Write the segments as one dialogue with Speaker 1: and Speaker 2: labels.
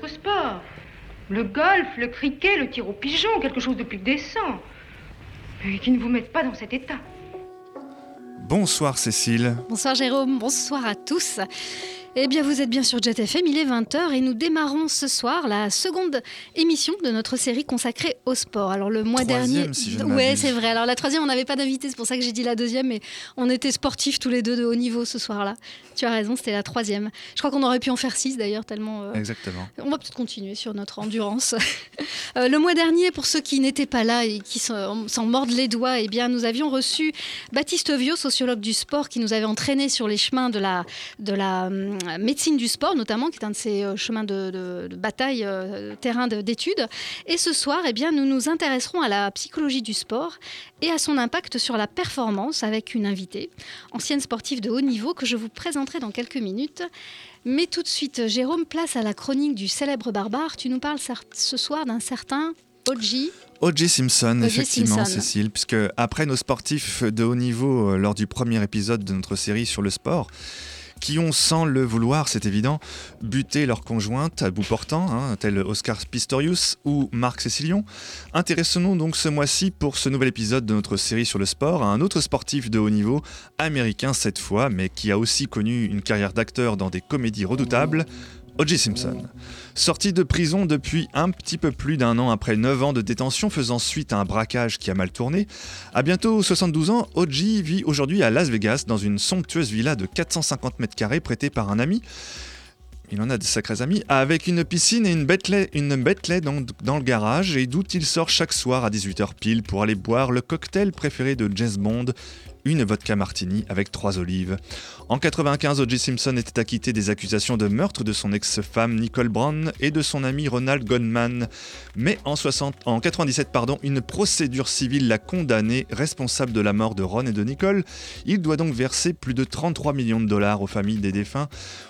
Speaker 1: horreur Choisissez un autre sport. Le golf, le cricket, le tir au pigeon, quelque chose de plus décent. Et qui ne vous mette pas dans cet état.
Speaker 2: Bonsoir Cécile.
Speaker 3: Bonsoir Jérôme, bonsoir à tous. Eh bien, vous êtes bien sur Jet FM, il est 20h et nous démarrons ce soir la seconde émission de notre série consacrée au sport. Alors, le mois
Speaker 2: Troisième,
Speaker 3: dernier.
Speaker 2: si je
Speaker 3: ouais, c'est vrai. Alors, la troisième, on n'avait pas d'invité, c'est pour ça que j'ai dit la deuxième, mais on était sportifs tous les deux de haut niveau ce soir-là. Tu as raison, c'était la troisième. Je crois qu'on aurait pu en faire six d'ailleurs, tellement. euh,
Speaker 2: Exactement.
Speaker 3: on va peut-être continuer sur notre endurance. Euh, le mois dernier, pour ceux qui n'étaient pas là et qui s'en mordent les doigts, eh bien, nous avions reçu Baptiste Viau, sociologue du sport, qui nous avait entraînés sur les chemins de la, de la hum, médecine du sport, notamment, qui est un de ces euh, chemins de, de- de bataille, euh, terrain de- d'études. Et ce soir, eh bien, nous nous intéresserons à la psychologie du sport et à son impact sur la performance avec une invitée, ancienne sportive de haut niveau, que je vous présenterai dans quelques minutes. Mais tout de suite, Jérôme, place à la chronique du célèbre barbare. Tu nous parles ce soir d'un certain Oji.
Speaker 2: O.J. Simpson, effectivement,
Speaker 3: Simpson.
Speaker 2: Cécile, puisque après nos sportifs de haut niveau euh, lors du premier épisode de notre série sur le sport, qui ont, sans le vouloir, c'est évident, buté leur conjointe à bout portant, hein, tel Oscar Pistorius ou Marc Cécilion. Intéressons-nous donc ce mois-ci pour ce nouvel épisode de notre série sur le sport à un autre sportif de haut niveau, américain cette fois, mais qui a aussi connu une carrière d'acteur dans des comédies redoutables, O.J. Simpson. Sorti de prison depuis un petit peu plus d'un an après 9 ans de détention faisant suite à un braquage qui a mal tourné, à bientôt 72 ans, O.J. vit aujourd'hui à Las Vegas dans une somptueuse villa de 450 mètres carrés prêtée par un ami. Il en a de sacrés amis, avec une piscine et une Bentley, dans, dans le garage et d'où il sort chaque soir à 18h pile pour aller boire le cocktail préféré de James Bond, une vodka martini avec trois olives. En 95, O.J. Simpson était acquitté des accusations de meurtre de son ex-femme Nicole Brown et de son ami Ronald Goldman. Mais en, 60, en 97, pardon, une procédure civile l'a condamné responsable de la mort de Ron et de Nicole. Il doit donc verser plus de 33 millions de dollars aux familles des défunts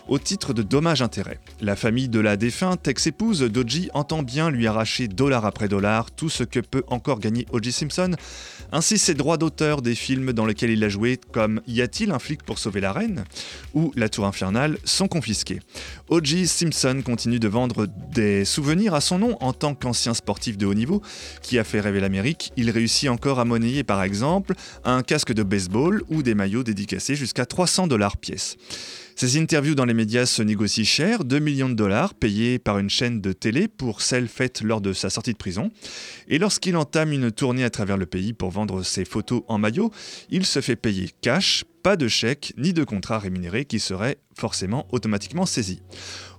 Speaker 2: au titre de dommages-intérêts. La famille de la défunte ex-épouse d'O.J. entend bien lui arracher dollar après dollar tout ce que peut encore gagner O.J. Simpson, ainsi ses droits d'auteur des films dans lesquels il a joué comme Y a-t-il un flic pour sauver la reine ou La Tour Infernale sont confisqués. O.J. Simpson continue de vendre des souvenirs à son nom en tant qu'ancien sportif de haut niveau qui a fait rêver l'Amérique. Il réussit encore à monnayer par exemple un casque de baseball ou des maillots dédicacés jusqu'à 300 dollars pièce. Ses interviews dans les médias se négocient cher, 2 millions de dollars payés par une chaîne de télé pour celle faite lors de sa sortie de prison. Et lorsqu'il entame une tournée à travers le pays pour vendre ses photos en maillot, il se fait payer cash, pas de chèque ni de contrat rémunéré qui serait forcément automatiquement saisi.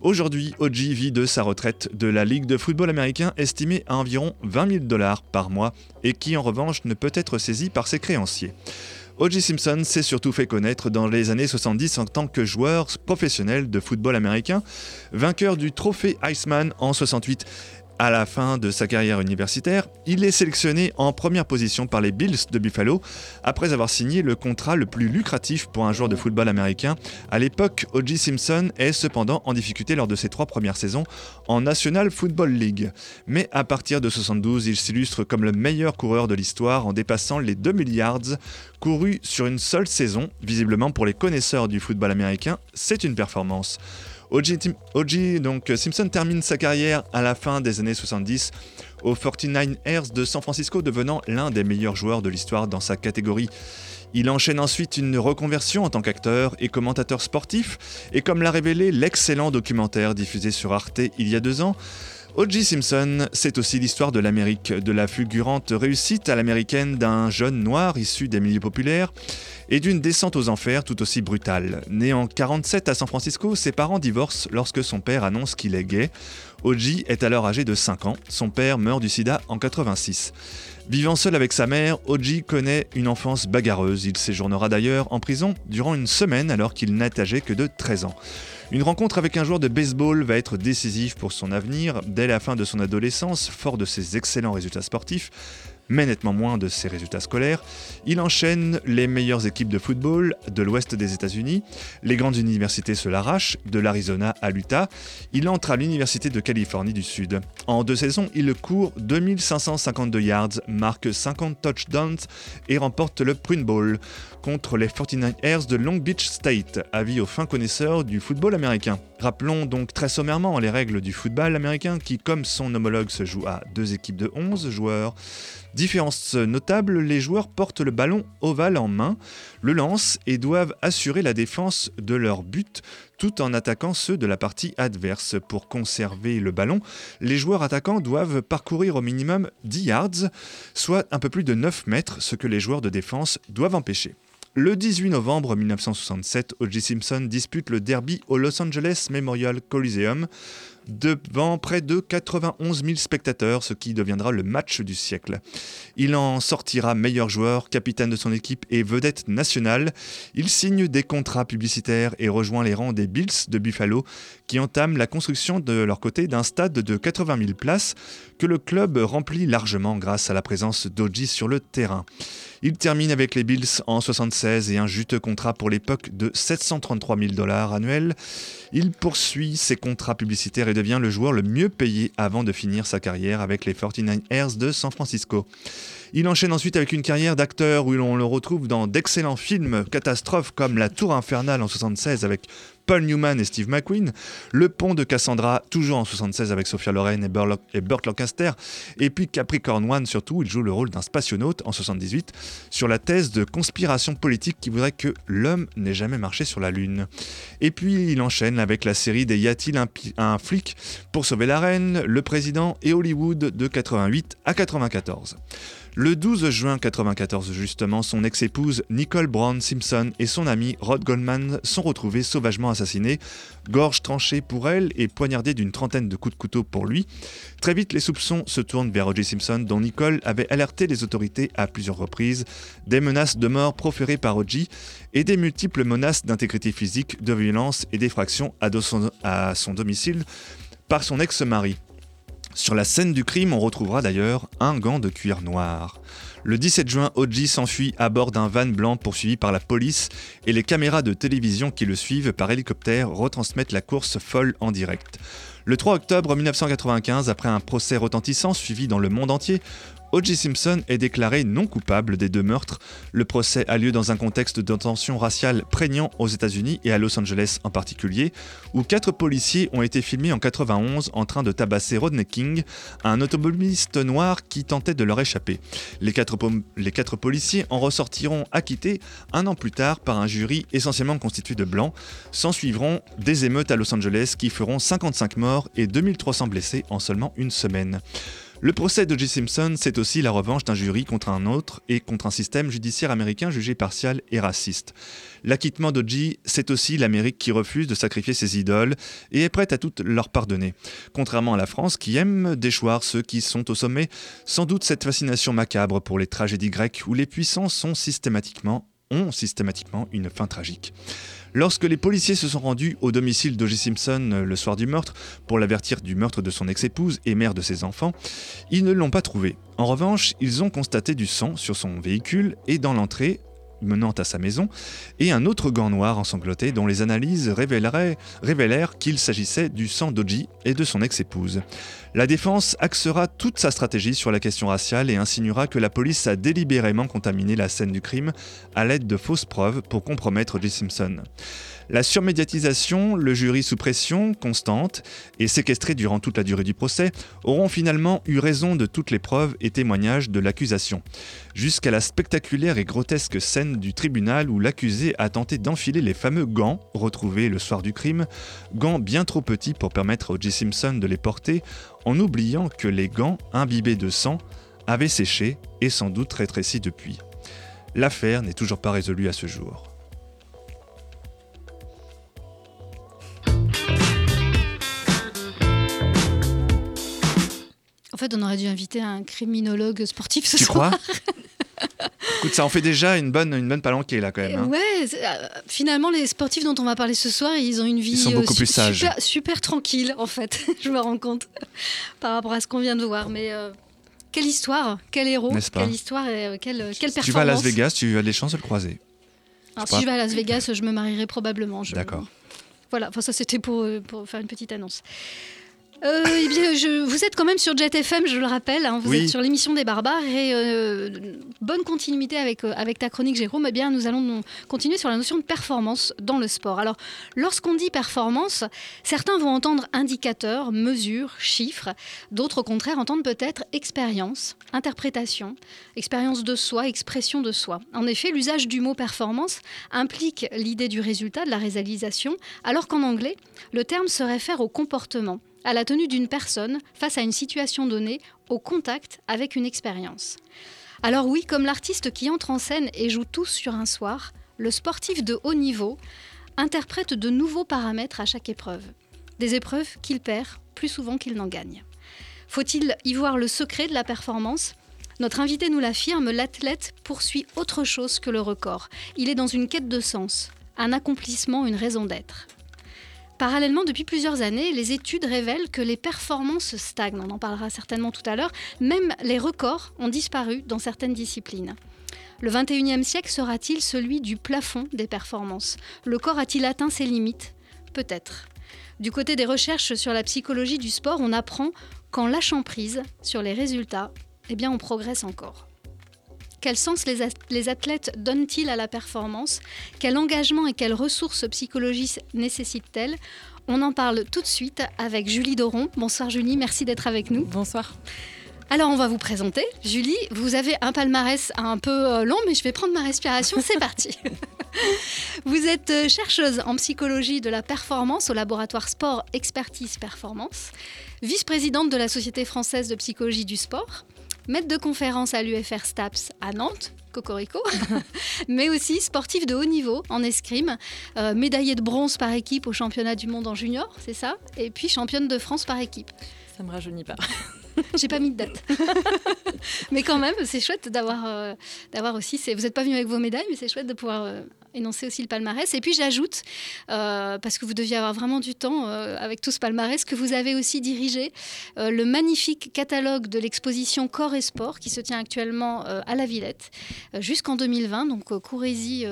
Speaker 2: Aujourd'hui, O.J. vit de sa retraite de la Ligue de football américain estimée à environ 20 000 dollars par mois et qui en revanche ne peut être saisi par ses créanciers. O.J. Simpson s'est surtout fait connaître dans les années 70 en tant que joueur professionnel de football américain, vainqueur du trophée Iceman en 68. À la fin de sa carrière universitaire, il est sélectionné en première position par les Bills de Buffalo après avoir signé le contrat le plus lucratif pour un joueur de football américain. À l'époque, O.J. Simpson est cependant en difficulté lors de ses trois premières saisons en National Football League. Mais à partir de 72, il s'illustre comme le meilleur coureur de l'histoire en dépassant les 2000 yards courus sur une seule saison. Visiblement pour les connaisseurs du football américain, c'est une performance. O.J., donc Simpson termine sa carrière à la fin des années 70 aux 49ers de San Francisco, devenant l'un des meilleurs joueurs de l'histoire dans sa catégorie. Il enchaîne ensuite une reconversion en tant qu'acteur et commentateur sportif, et comme l'a révélé l'excellent documentaire diffusé sur Arte il y a deux ans, O.J. Simpson, c'est aussi l'histoire de l'Amérique, de la fulgurante réussite à l'américaine d'un jeune noir issu des milieux populaires et d'une descente aux enfers tout aussi brutale. Né en 47 à San Francisco, ses parents divorcent lorsque son père annonce qu'il est gay. O.J. est alors âgé de 5 ans, son père meurt du sida en 86. Vivant seul avec sa mère, O.J. connaît une enfance bagarreuse. Il séjournera d'ailleurs en prison durant une semaine alors qu'il n'est âgé que de 13 ans. Une rencontre avec un joueur de baseball va être décisive pour son avenir. Dès la fin de son adolescence, fort de ses excellents résultats sportifs, mais nettement moins de ses résultats scolaires, il enchaîne les meilleures équipes de football de l'ouest des États-Unis. Les grandes universités se l'arrachent, de l'Arizona à l'Utah. Il entre à l'Université de Californie du Sud. En deux saisons, il court 2552 yards, marque 50 touchdowns et remporte le Prune Bowl contre les 49ers de Long Beach State, avis aux fins connaisseurs du football américain. Rappelons donc très sommairement les règles du football américain qui, comme son homologue, se joue à deux équipes de 11 joueurs. Différence notable, les joueurs portent le ballon ovale en main, le lancent et doivent assurer la défense de leur but tout en attaquant ceux de la partie adverse. Pour conserver le ballon, les joueurs attaquants doivent parcourir au minimum 10 yards, soit un peu plus de 9 mètres, ce que les joueurs de défense doivent empêcher. Le 18 novembre 1967, O.J. Simpson dispute le derby au Los Angeles Memorial Coliseum devant près de 91 000 spectateurs, ce qui deviendra le match du siècle. Il en sortira meilleur joueur, capitaine de son équipe et vedette nationale. Il signe des contrats publicitaires et rejoint les rangs des Bills de Buffalo, qui entament la construction de leur côté d'un stade de 80 000 places que le club remplit largement grâce à la présence d'Oji sur le terrain. Il termine avec les Bills en 76 et un juteux contrat pour l'époque de 733 000 dollars annuels. Il poursuit ses contrats publicitaires et devient le joueur le mieux payé avant de finir sa carrière avec les 49ers de San Francisco. Il enchaîne ensuite avec une carrière d'acteur où l'on le retrouve dans d'excellents films catastrophes comme La Tour Infernale en 76 avec Paul Newman et Steve McQueen, Le Pont de Cassandra, toujours en 76 avec Sophia Loren et, Burt Lancaster, et puis Capricorn One surtout, il joue le rôle d'un spationaute en 78 sur la thèse de conspiration politique qui voudrait que l'homme n'ait jamais marché sur la Lune. Et puis il enchaîne avec la série des Y a-t-il un, un flic pour sauver la reine, le président et Hollywood de 88 à 94. Le 12 juin 1994, justement, son ex-épouse Nicole Brown Simpson et son ami Rod Goldman sont retrouvés sauvagement assassinés, gorge tranchée pour elle et poignardée d'une trentaine de coups de couteau pour lui. Très vite, les soupçons se tournent vers O.J. Simpson, dont Nicole avait alerté les autorités à plusieurs reprises, des menaces de mort proférées par O.J. et des multiples menaces d'intégrité physique, de violence et d'effraction à son domicile par son ex-mari. Sur la scène du crime, on retrouvera d'ailleurs un gant de cuir noir. Le 17 juin, Oji s'enfuit à bord d'un van blanc poursuivi par la police et les caméras de télévision qui le suivent par hélicoptère retransmettent la course folle en direct. Le 3 octobre 1995, après un procès retentissant suivi dans le monde entier, O.J. Simpson est déclaré non coupable des deux meurtres. Le procès a lieu dans un contexte de raciale prégnant aux États-Unis et à Los Angeles en particulier, où quatre policiers ont été filmés en 91 en train de tabasser Rodney King, un automobiliste noir qui tentait de leur échapper. Les quatre, les quatre policiers en ressortiront acquittés un an plus tard par un jury essentiellement constitué de blancs. S'en suivront des émeutes à Los Angeles qui feront 55 morts et 2300 blessés en seulement une semaine. Le procès d'O.J. Simpson, c'est aussi la revanche d'un jury contre un autre et contre un système judiciaire américain jugé partial et raciste. L'acquittement d'O.J., c'est aussi l'Amérique qui refuse de sacrifier ses idoles et est prête à toutes leur pardonner. Contrairement à la France qui aime déchoir ceux qui sont au sommet, sans doute cette fascination macabre pour les tragédies grecques où les puissants ont systématiquement une fin tragique. Lorsque les policiers se sont rendus au domicile d'O.J. Simpson euh, le soir du meurtre pour l'avertir du meurtre de son ex-épouse et mère de ses enfants, ils ne l'ont pas trouvé. En revanche, ils ont constaté du sang sur son véhicule et dans l'entrée, menant à sa maison, et un autre gant noir ensanglanté dont les analyses révélèrent qu'il s'agissait du sang d'Oji et de son ex-épouse. La défense axera toute sa stratégie sur la question raciale et insinuera que la police a délibérément contaminé la scène du crime à l'aide de fausses preuves pour compromettre J. Simpson. La surmédiatisation, le jury sous pression constante et séquestré durant toute la durée du procès auront finalement eu raison de toutes les preuves et témoignages de l'accusation, jusqu'à la spectaculaire et grotesque scène du tribunal où l'accusé a tenté d'enfiler les fameux gants retrouvés le soir du crime, gants bien trop petits pour permettre à O.J. Simpson de les porter, en oubliant que les gants imbibés de sang avaient séché et sans doute rétréci depuis. L'affaire n'est toujours pas résolue à ce jour.
Speaker 3: Fait, on aurait dû inviter un criminologue sportif ce
Speaker 2: tu
Speaker 3: soir.
Speaker 2: crois Écoute, ça en fait déjà une bonne, une bonne palanquée là quand même. Hein.
Speaker 3: Ouais, euh, finalement, les sportifs dont on va parler ce soir, ils ont une vie
Speaker 2: ils sont beaucoup
Speaker 3: euh,
Speaker 2: plus sages.
Speaker 3: Super, super, tranquille en fait. Je me rends compte par rapport à ce qu'on vient de voir. Mais euh, quelle histoire, quel héros, quelle histoire et quelle, quelle performance.
Speaker 2: Tu vas à Las Vegas, tu as des chances de le croiser.
Speaker 3: Alors, si je vais à Las Vegas, je me marierai probablement.
Speaker 2: D'accord.
Speaker 3: Voilà, enfin, ça c'était pour, pour faire une petite annonce. Euh, eh bien, je, vous êtes quand même sur Jet FM, je le rappelle. Hein, vous êtes sur l'émission des barbares et euh, bonne continuité avec, euh, avec ta chronique, Jérôme. Eh bien, nous allons continuer sur la notion de performance dans le sport. Alors, lorsqu'on dit performance, certains vont entendre indicateur, mesure, chiffres. D'autres, au contraire, entendent peut-être expérience, interprétation, expérience de soi, expression de soi. En effet, l'usage du mot performance implique l'idée du résultat, de la réalisation, alors qu'en anglais, le terme se réfère au comportement à la tenue d'une personne face à une situation donnée, au contact avec une expérience. Alors oui, comme l'artiste qui entre en scène et joue tous sur un soir, le sportif de haut niveau interprète de nouveaux paramètres à chaque épreuve. Des épreuves qu'il perd plus souvent qu'il n'en gagne. Faut-il y voir le secret de la performance? Notre invité nous l'affirme, l'athlète poursuit autre chose que le record. Il est dans une quête de sens, un accomplissement, une raison d'être. Parallèlement, depuis plusieurs années, les études révèlent que les performances stagnent. On en parlera certainement tout à l'heure. Même les records ont disparu dans certaines disciplines. Le 21e siècle sera-t-il celui du plafond des performances? Le corps a-t-il atteint ses limites? Peut-être. Du côté des recherches sur la psychologie du sport, on apprend qu'en lâchant prise sur les résultats, eh on progresse encore. Quel sens les, athlètes donnent-ils à la performance? Quel engagement et quelles ressources psychologiques nécessitent-elles? On en parle tout de suite avec Julie Doron. Bonsoir Julie, merci d'être avec nous.
Speaker 4: Bonsoir.
Speaker 3: Alors on va vous présenter. Julie, vous avez un palmarès un peu euh, long, mais je vais prendre ma respiration. C'est parti. vous êtes euh, chercheuse en psychologie de la performance au laboratoire Sport Expertise Performance, vice-présidente de la Société française de psychologie du sport maître de conférence à l'UFR STAPS à Nantes, Cocorico, mais aussi sportif de haut niveau en escrime, euh, médaillé de bronze par équipe au championnat du monde en junior, c'est ça Et puis championne de France par équipe.
Speaker 4: Ça me rajeunit pas.
Speaker 3: J'ai pas mis de date. mais quand même, c'est chouette d'avoir euh, d'avoir aussi. Vous n'êtes pas venu avec vos médailles, mais c'est chouette de pouvoir euh, énoncer aussi le palmarès. Et puis j'ajoute, euh, parce que vous deviez avoir vraiment du temps euh, avec tout ce palmarès, que vous avez aussi dirigé euh, le magnifique catalogue de l'exposition Corps et Sport qui se tient actuellement à la Villette jusqu'en 2020. Donc courez-y.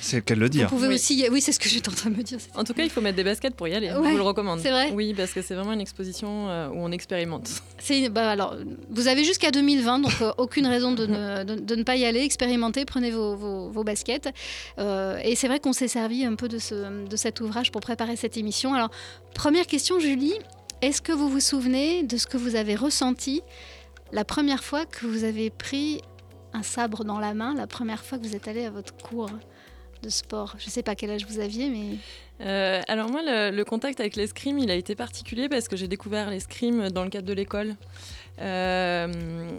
Speaker 2: C'est le cas de le dire.
Speaker 3: Vous pouvez oui. aussi. Oui, c'est ce que j'étais en train de me dire.
Speaker 4: En tout cas, il faut mettre des baskets pour y aller. je vous le recommande.
Speaker 3: C'est vrai.
Speaker 4: Oui, parce que c'est vraiment une exposition où on expérimente.
Speaker 3: C'est bah, alors vous avez jusqu'à 2020, donc aucune raison de ne, de, ne, pas y aller. Expérimentez, prenez vos, vos, vos baskets. Euh, et c'est vrai qu'on s'est servi un peu de, ce, de cet ouvrage pour préparer cette émission. Alors, première question, Julie, est-ce que vous vous souvenez de ce que vous avez ressenti la première fois que vous avez pris un sabre dans la main, la première fois que vous êtes allé à votre cours de sport? Je ne sais pas quel âge vous aviez, mais...
Speaker 4: Euh, alors moi, le, le, contact avec l'escrime, il a été particulier parce que j'ai découvert l'escrime dans le cadre de l'école.
Speaker 3: Euh,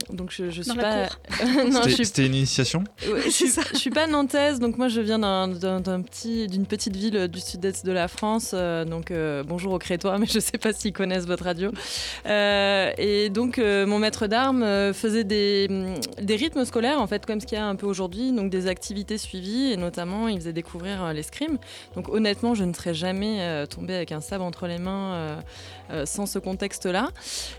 Speaker 4: donc je, je
Speaker 3: suis
Speaker 4: pas.
Speaker 2: C'était une initiation?
Speaker 4: je, suis, je suis pas nantaise, donc moi je viens d'un petit d'une petite ville du sud-est de la France. Euh, donc euh, bonjour aux Crétois, mais je sais pas s'ils connaissent votre radio. Euh, et donc mon maître d'armes faisait des, des rythmes scolaires en fait comme ce qu'il y a un peu aujourd'hui, donc des activités suivies et notamment il faisait découvrir l'escrime. Donc honnêtement, je ne serais jamais tombée avec un sabre entre les mains sans ce contexte-là.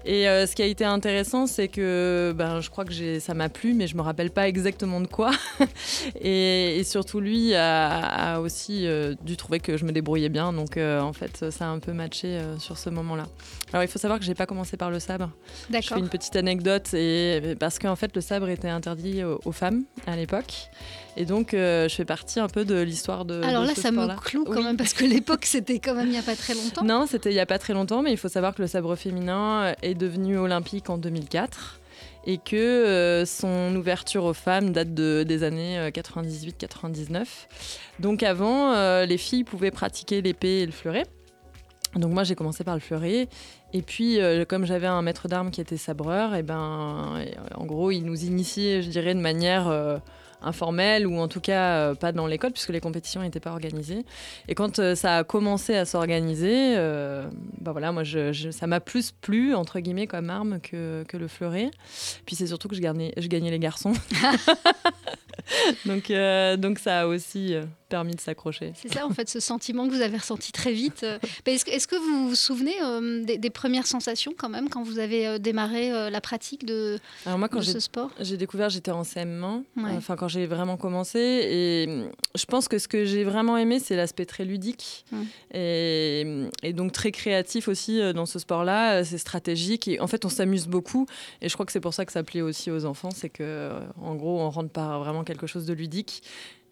Speaker 4: Et ce qui a été intéressant c'est que ben, je crois que ça m'a plu, mais je me rappelle pas exactement de quoi. et, surtout, lui a, aussi euh, dû trouver que je me débrouillais bien. Donc, euh, en fait, ça a un peu matché euh, sur ce moment-là. Alors, il faut savoir que j'ai pas commencé par le sabre. Je fais une petite anecdote, et, parce qu'en fait, le sabre était interdit aux, femmes à l'époque. Et donc, je fais partie un peu de l'histoire de.
Speaker 3: Alors
Speaker 4: là,
Speaker 3: ça me cloue quand même, parce que l'époque, c'était quand même il n'y a pas très longtemps.
Speaker 4: Non, c'était il n'y a pas très longtemps, mais il faut savoir que le sabre féminin est devenu olympique en 2004 et que euh, son ouverture aux femmes date de, des années 98-99. Euh, Donc avant, euh, les filles pouvaient pratiquer l'épée et le fleuret. Donc moi j'ai commencé par le fleuret et puis comme j'avais un maître d'armes qui était sabreur, et ben en gros il nous initiait je dirais de manière informel ou en tout cas euh, pas dans l'école puisque les compétitions n'étaient pas organisées. Et quand euh, ça a commencé à s'organiser, euh, bah voilà, moi je, ça m'a plus plu entre guillemets comme arme que, que le fleuret. Puis c'est surtout que je gagnais, je gagnais les garçons. donc, donc ça a aussi permis de s'accrocher.
Speaker 3: C'est ça, en fait, ce sentiment que vous avez ressenti très vite. Est-ce que, est que, vous vous souvenez des, premières sensations quand même quand vous avez démarré la pratique de,
Speaker 4: Alors moi, quand
Speaker 3: ce sport?
Speaker 4: J'ai découvert, j'étais en CM1, enfin quand j'ai vraiment commencé. Et mm, je pense que ce que j'ai vraiment aimé, c'est l'aspect très ludique et, et, donc très créatif aussi dans ce sport-là. C'est stratégique et en fait, on s'amuse beaucoup. Et je crois que c'est pour ça que ça plaît aussi aux enfants, c'est que en gros, on rentre par vraiment quelque chose de ludique.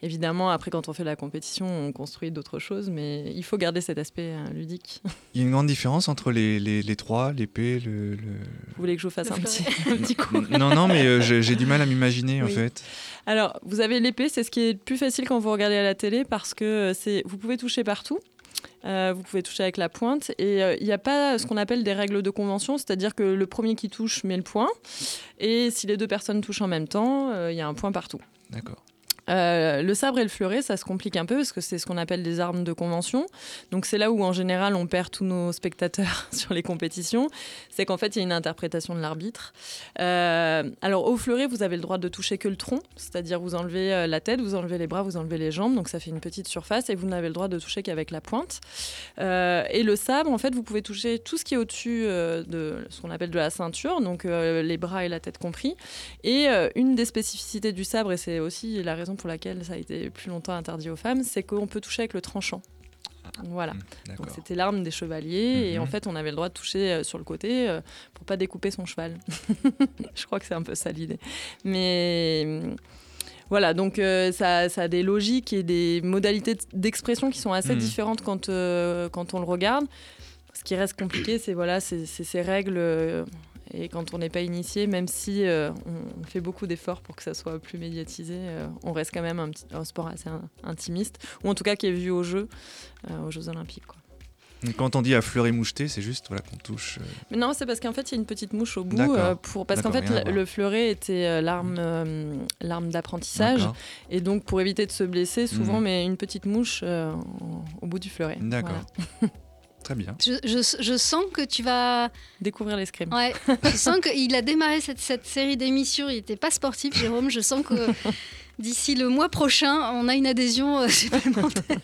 Speaker 4: Évidemment, après, quand on fait la compétition, on construit d'autres choses, mais il faut garder cet aspect euh, ludique.
Speaker 2: Il y a une grande différence entre les, les, trois, l'épée, le, le,
Speaker 4: Vous voulez que je vous fasse un petit, un petit, coup
Speaker 2: Non, non, mais euh, j'ai du mal à m'imaginer, en fait.
Speaker 4: Alors, vous avez l'épée, c'est ce qui est plus facile quand vous regardez à la télé, parce que euh, c'est vous pouvez toucher partout. vous pouvez toucher avec la pointe et il n'y a pas ce qu'on appelle des règles de convention, c'est-à-dire que le premier qui touche met le point et si les deux personnes touchent en même temps, il y a un point partout.
Speaker 2: D'accord.
Speaker 4: Euh, le sabre et le fleuret, ça se complique un peu parce que c'est ce qu'on appelle des armes de convention. Donc c'est là où en général on perd tous nos spectateurs sur les compétitions. C'est qu'en fait il y a une interprétation de l'arbitre. Euh, alors au fleuret, vous avez le droit de toucher que le tronc, c'est-à-dire vous enlevez euh, la tête, vous enlevez les bras, vous enlevez les jambes, donc ça fait une petite surface et vous n'avez le droit de toucher qu'avec la pointe. et le sabre, en fait, vous pouvez toucher tout ce qui est au-dessus de ce qu'on appelle de la ceinture, donc les bras et la tête compris. Et une des spécificités du sabre, et c'est aussi la raison pour laquelle ça a été plus longtemps interdit aux femmes, c'est qu'on peut toucher avec le tranchant. Voilà. Mmh, Donc c'était l'arme des chevaliers et en mmh. fait on avait le droit de toucher euh, sur le côté euh, pour pas découper son cheval. Je crois que c'est un peu ça l'idée. Mais mmh, voilà, donc euh, ça, a des logiques et des modalités d'expression qui sont assez différentes quand, quand on le regarde. Ce qui reste compliqué, c'est voilà, ces règles et quand on n'est pas initié, même si euh, on, fait beaucoup d'efforts pour que ça soit plus médiatisé, euh, on reste quand même un, petit, un, sport assez intimiste, ou en tout cas qui est vu aux Jeux, euh, aux Jeux Olympiques. Quoi.
Speaker 2: Quand on dit à fleurer moucheté, c'est juste voilà, qu'on touche.
Speaker 4: Mais non, c'est parce qu'en fait, il y a une petite mouche au bout. pour... Parce qu'en fait, le fleuret était l'arme l'arme d'apprentissage. Et donc, pour éviter de se blesser, souvent, on mhm. met une petite mouche au bout du fleuret.
Speaker 2: D'accord. Très bien.
Speaker 3: Je, sens que tu vas
Speaker 4: découvrir l'escrime.
Speaker 3: Ouais, je sens qu'il a démarré cette, cette série d'émissions. Il n'était pas sportif, Jérôme. Je sens que d'ici le mois prochain, on a une adhésion euh, supplémentaire.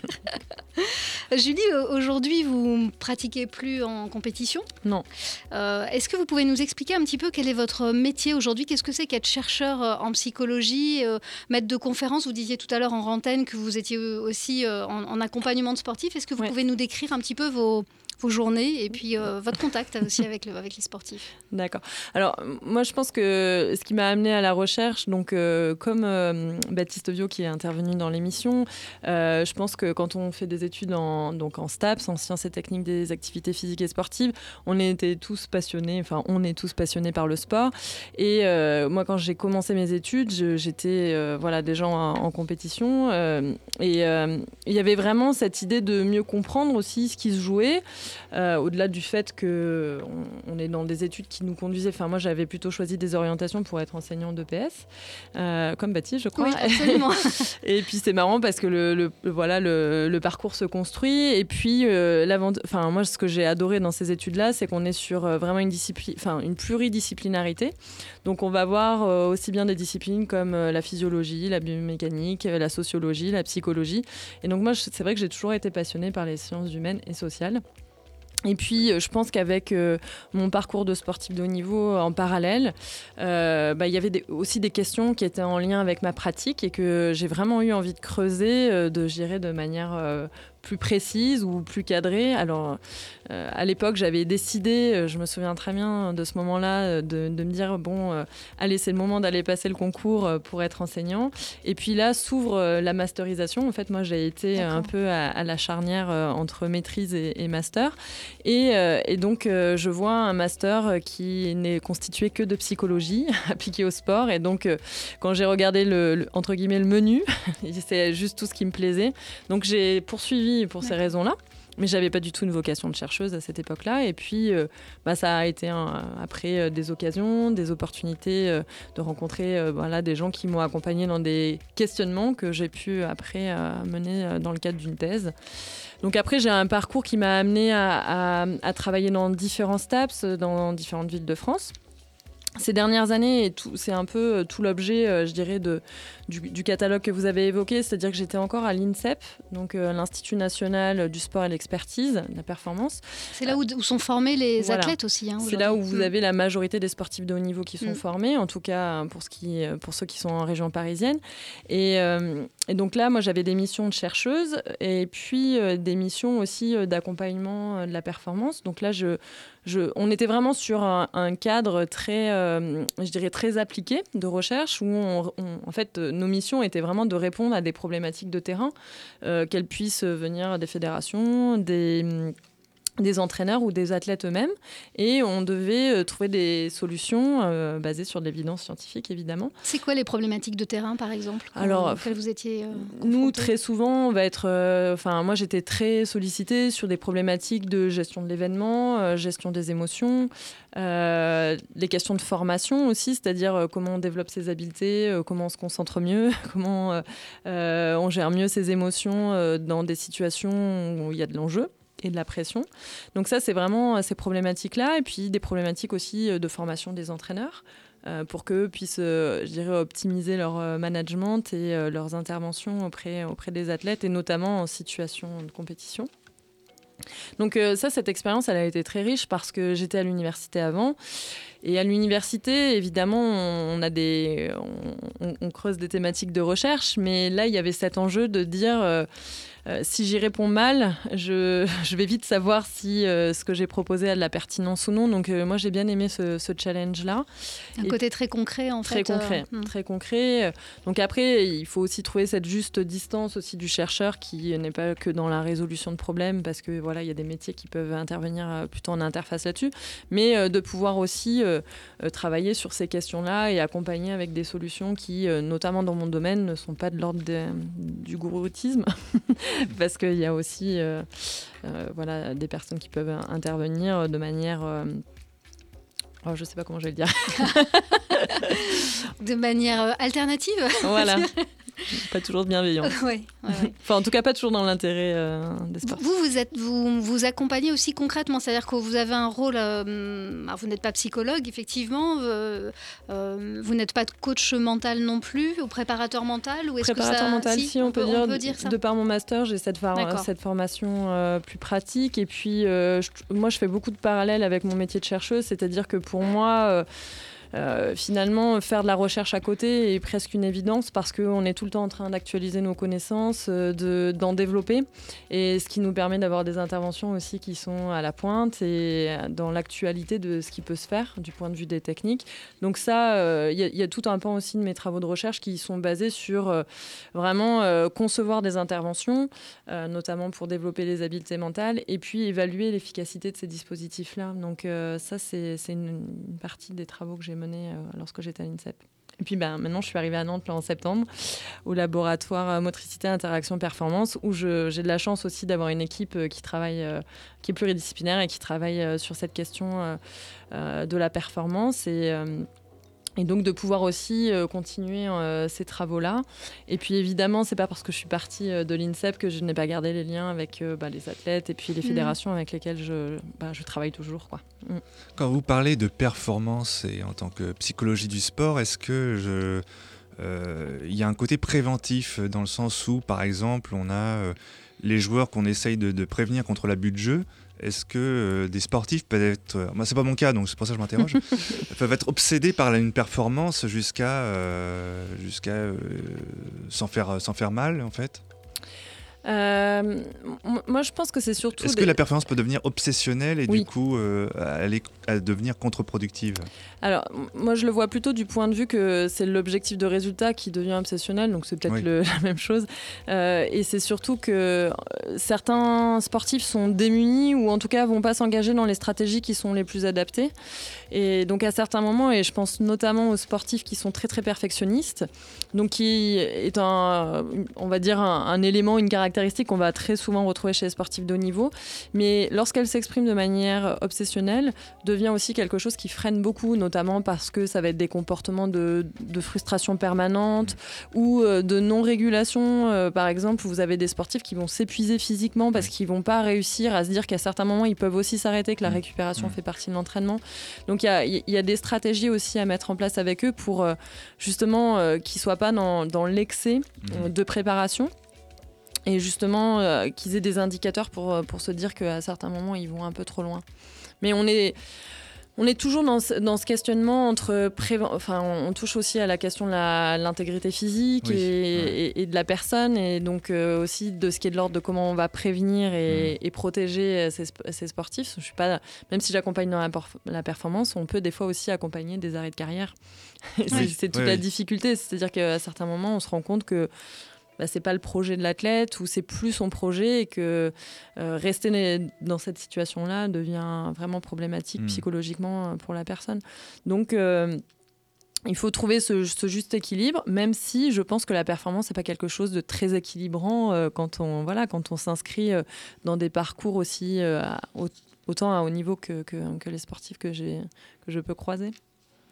Speaker 3: Julie, aujourd'hui, vous ne pratiquez plus en compétition?
Speaker 4: Non.
Speaker 3: Euh, est-ce que vous pouvez nous expliquer un petit peu quel est votre métier aujourd'hui? Qu'est-ce que c'est qu'être chercheur euh, en psychologie, maître de conférence? Vous disiez tout à l'heure en rantaine que vous étiez aussi en, en accompagnement de sportifs. Est-ce que vous pouvez nous décrire un petit peu vos, vos journées et puis euh, votre contact aussi avec, le, avec les sportifs.
Speaker 4: D'accord. Alors, moi, je pense que ce qui m'a amené à la recherche, donc, euh, comme euh, Baptiste Vio qui est intervenu dans l'émission, je pense que quand on fait des études en, donc en STAPS, en sciences et techniques des activités physiques et sportives, on était tous passionnés, enfin, on est tous passionnés par le sport. Et moi, quand j'ai commencé mes études, j'étais voilà, gens en, en compétition et il y avait vraiment cette idée de mieux comprendre aussi ce qui se jouait. Euh, au-delà du fait que on, est dans des études qui nous conduisaient. Enfin, moi, j'avais plutôt choisi des orientations pour être enseignant d'EPS, euh, comme Baptiste, je crois.
Speaker 3: Oui, absolument.
Speaker 4: et puis c'est marrant parce que le, voilà le, parcours se construit. Et puis euh, enfin moi, ce que j'ai adoré dans ces études-là, c'est qu'on est sur vraiment une discipline, enfin une pluridisciplinarité. Donc on va voir aussi bien des disciplines comme la physiologie, la biomécanique, la sociologie, la psychologie. Et donc moi, c'est vrai que j'ai toujours été passionnée par les sciences humaines et sociales. Et puis, euh, je pense qu'avec euh, mon parcours de sportif de haut niveau en parallèle, euh, bah, il y avait aussi des questions qui étaient en lien avec ma pratique et que j'ai vraiment eu envie de creuser, de gérer de manière plus précise ou plus cadrée. Alors, euh, à l'époque, j'avais décidé, euh, je me souviens très bien de ce moment-là, euh, de, me dire bon, allez, c'est le moment d'aller passer le concours pour être enseignant. Et puis là, s'ouvre la masterisation. En fait, moi, j'ai été un peu à, la charnière entre maîtrise et, master. Et, donc, je vois un master qui n'est constitué que de psychologie appliquée au sport. Et donc, quand j'ai regardé le, entre guillemets le menu, c'est juste tout ce qui me plaisait. Donc, j'ai poursuivi pour ces raisons-là. Mais j'avais pas du tout une vocation de chercheuse à cette époque-là. Et puis, euh, bah, ça a été après euh, des occasions, des opportunités euh, de rencontrer voilà, des gens qui m'ont accompagné dans des questionnements que j'ai pu après mener dans le cadre d'une thèse. Donc après, j'ai un parcours qui m'a amené à, à, travailler dans différents STAPS, dans différentes villes de France. Ces dernières années, et c'est un peu euh, tout l'objet, euh, je dirais, de, du, catalogue que vous avez évoqué, c'est-à-dire que j'étais encore à l'INSEP, donc euh, l'Institut national du sport et l'expertise, la performance.
Speaker 3: C'est là où, sont formés les athlètes aussi. Hein,
Speaker 4: c'est là où vous mm. avez la majorité des sportifs de haut niveau qui sont mm. formés, en tout cas pour, ce qui, pour ceux qui sont en région parisienne. Et, et donc là, moi, j'avais des missions de chercheuse et puis des missions aussi d'accompagnement de la performance. Donc là, je, on était vraiment sur un, cadre très, euh, très appliqué de recherche où, en fait, nos missions étaient vraiment de répondre à des problématiques de terrain, euh, qu'elles puissent venir des fédérations, des des entraîneurs ou des athlètes eux-mêmes et on devait euh, trouver des solutions euh, basées sur de l'évidence scientifique évidemment.
Speaker 3: C'est quoi les problématiques de terrain par exemple
Speaker 4: Alors
Speaker 3: vous étiez euh,
Speaker 4: nous très souvent on va être enfin moi j'étais très sollicitée sur des problématiques de gestion de l'événement, gestion des émotions, les questions de formation aussi, c'est-à-dire comment on développe ses habiletés, comment on se concentre mieux, comment on gère mieux ses émotions dans des situations où il y a de l'enjeu et de la pression. Donc ça, c'est vraiment euh, ces problématiques-là, et puis des problématiques aussi euh, de formation des entraîneurs. Euh, pour qu'eux puissent, je dirais, optimiser leur management et leurs interventions auprès, auprès des athlètes, et notamment en situation de compétition. Donc ça, cette expérience, elle a été très riche parce que j'étais à l'université avant. Et à l'université, évidemment, on, a des, on, creuse des thématiques de recherche, mais là, il y avait cet enjeu de dire euh, si j'y réponds mal, je, vais vite savoir si euh, ce que j'ai proposé a de la pertinence ou non. Donc euh, moi j'ai bien aimé ce, challenge-là.
Speaker 3: Un côté très concret en
Speaker 4: très fait. Concret, hmm. Très concret. Donc après, il faut aussi trouver cette juste distance aussi du chercheur qui n'est pas que dans la résolution de problèmes parce que voilà, il y a des métiers qui peuvent intervenir plutôt en interface là-dessus, mais de pouvoir aussi travailler sur ces questions-là et accompagner avec des solutions qui, notamment dans mon domaine, ne sont pas de l'ordre du gouroutisme. parce qu'il y a aussi euh, euh, voilà, des personnes qui peuvent intervenir de manière... Euh, oh, je ne sais pas comment je vais le dire.
Speaker 3: de manière alternative?
Speaker 4: Voilà. pas toujours bienveillant.
Speaker 3: ouais,
Speaker 4: enfin, en tout cas, pas toujours dans l'intérêt euh, des sportifs.
Speaker 3: Vous, vous, êtes, vous, vous accompagnez aussi concrètement, c'est-à-dire que vous avez un rôle. Euh, vous n'êtes pas psychologue, effectivement. Euh, vous n'êtes pas coach mental non plus, ou préparateur mental, ou est-ce
Speaker 4: préparateur
Speaker 3: que ça,
Speaker 4: mental, si, on, peut, dire. ça. De par mon master, j'ai cette, cette formation plus pratique, et puis moi, je fais beaucoup de parallèles avec mon métier de chercheuse, c'est-à-dire que pour moi euh, finalement, faire de la recherche à côté est presque une évidence parce qu'on est tout le temps en train d'actualiser nos connaissances, euh, d'en développer, et ce qui nous permet d'avoir des interventions aussi qui sont à la pointe et dans l'actualité de ce qui peut se faire du point de vue des techniques. Donc ça, il euh, y, a tout un pan aussi de mes travaux de recherche qui sont basés sur vraiment concevoir des interventions, notamment pour développer les habiletés mentales, et puis évaluer l'efficacité de ces dispositifs-là. Donc ça, c'est une, une partie des travaux que j'ai euh, lorsque j'étais à l'INSEP. Et puis ben, maintenant, je suis arrivée à Nantes en septembre, au laboratoire euh, motricité, interaction, performance, où j'ai de la chance aussi d'avoir une équipe euh, qui travaille, qui est pluridisciplinaire et qui travaille sur cette question de la performance. Et donc de pouvoir aussi euh, continuer euh, ces travaux-là. Et puis évidemment, c'est pas parce que je suis partie euh, de l'INSEP que je n'ai pas gardé les liens avec bah, les athlètes et puis les mm. fédérations avec lesquelles je, bah, je travaille toujours. Quoi.
Speaker 2: Mm. Quand vous parlez de performance et en tant que psychologie du sport, est-ce que je il y a un côté préventif dans le sens où, par exemple, on a les joueurs qu'on essaye de, de, prévenir contre l'abus de jeu. Est-ce que euh, des sportifs peuvent être, euh, moi c'est pas mon cas donc c'est pour ça que je m'interroge, peuvent être obsédés par une performance jusqu'à euh, jusqu'à s'en faire sans faire mal en fait?
Speaker 4: Euh, moi, je pense que c'est surtout.
Speaker 2: Est-ce que la performance peut devenir obsessionnelle et du coup euh, aller à devenir contre-productive?
Speaker 4: Alors, moi, je le vois plutôt du point de vue que c'est l'objectif de résultat qui devient obsessionnel, donc c'est peut-être la même chose. Euh, et c'est surtout que euh, certains sportifs sont démunis ou en tout cas vont pas s'engager dans les stratégies qui sont les plus adaptées. Et donc, à certains moments, et je pense notamment aux sportifs qui sont très très perfectionnistes, donc qui est un, on va dire, un, un élément, une caractéristique caractéristique qu'on va très souvent retrouver chez les sportifs de haut niveau, mais lorsqu'elle s'exprime de manière obsessionnelle, devient aussi quelque chose qui freine beaucoup, notamment parce que ça va être des comportements de, frustration permanente ou euh, de non-régulation. Euh, par exemple, vous avez des sportifs qui vont s'épuiser physiquement parce qu'ils vont pas réussir à se dire qu'à certains moments, ils peuvent aussi s'arrêter, que la récupération fait partie de l'entraînement. Donc il y, a, des stratégies aussi à mettre en place avec eux pour euh, justement qu'ils ne soient pas dans, dans l'excès de préparation et justement euh, qu'ils aient des indicateurs pour, pour se dire qu'à certains moments ils vont un peu trop loin. Mais on est, on est toujours dans ce, dans ce questionnement entre enfin on touche aussi à la question de l'intégrité physique et, et, de la personne et donc euh, aussi de ce qui est de l'ordre de comment on va prévenir et, mm. protéger ces, ces, sportifs. Je suis pas, même si j'accompagne dans la, la, performance, on peut des fois aussi accompagner des arrêts de carrière. c'est toute la difficulté, c'est-à-dire qu'à certains moments on se rend compte que bah, c'est pas le projet de l'athlète ou c'est plus son projet et que euh, rester dans cette situation-là devient vraiment problématique hmm. psychologiquement euh, pour la personne. Donc euh, il faut trouver ce, juste équilibre, même si je pense que la performance n'est pas quelque chose de très équilibrant quand on voilà quand on s'inscrit dans des parcours aussi autant à haut niveau que, que, que les sportifs que j'ai que je peux croiser.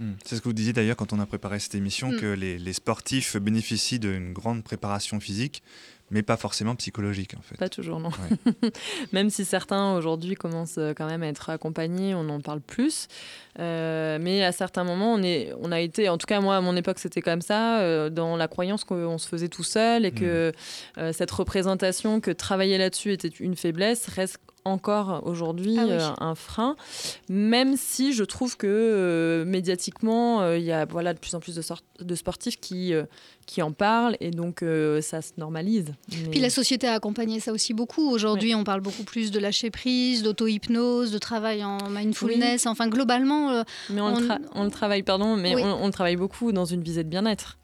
Speaker 2: Hmm. C'est ce que vous disiez d'ailleurs quand on a préparé cette émission, hmm. que les, sportifs bénéficient d'une grande préparation physique, mais pas forcément psychologique en fait.
Speaker 4: Pas toujours, non. même si certains aujourd'hui commencent euh, quand même à être accompagnés, on en parle plus. Euh, mais à certains moments, on, est, on a été, en tout cas moi à mon époque c'était comme ça, euh, dans la croyance qu'on se faisait tout seul et que hmm. cette représentation que travailler là-dessus était une faiblesse reste encore aujourd'hui ah euh, un frein, même si je trouve que euh, médiatiquement, euh, il y a voilà, de plus en plus de, de sportifs qui, qui en parlent et donc ça se normalise.
Speaker 3: Puis la société a accompagné ça aussi beaucoup. Aujourd'hui, on parle beaucoup plus de lâcher prise, d'auto-hypnose, de travail en mindfulness. Enfin, globalement.
Speaker 4: mais on, Le travaille, pardon, mais on, le travaille beaucoup dans une visée de bien-être.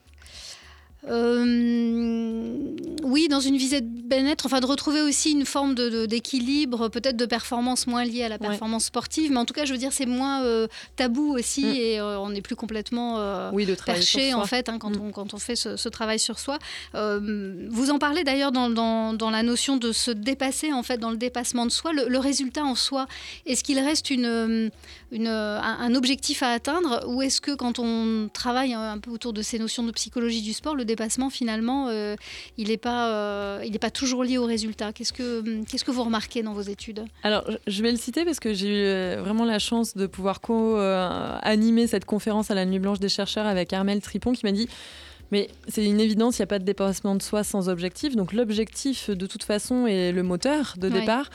Speaker 3: Euh, oui, dans une visée de bien-être, enfin de retrouver aussi une forme d'équilibre, peut-être de performance moins liée à la performance sportive, mais en tout cas, je veux dire, c'est moins euh, tabou aussi mm. et euh, on n'est plus complètement oui, perché en fait hein, quand, mm. on, quand on fait ce, travail sur soi. vous en parlez d'ailleurs dans, dans, la notion de se dépasser en fait, dans le dépassement de soi. Le, résultat en soi, est-ce qu'il reste une, une, un, objectif à atteindre ou est-ce que quand on travaille un peu autour de ces notions de psychologie du sport, le dépassement, finalement, euh, il n'est pas, euh, pas toujours lié au résultat? Qu'est-ce que, qu'est-ce que vous remarquez dans vos études?
Speaker 4: Alors, je vais le citer parce que j'ai eu euh, vraiment la chance de pouvoir co-animer cette conférence à la Nuit Blanche des chercheurs avec Armel Tripon qui m'a dit mais c'est une évidence, il n'y a pas de dépassement de soi sans objectif. Donc l'objectif, de toute façon, est le moteur de départ.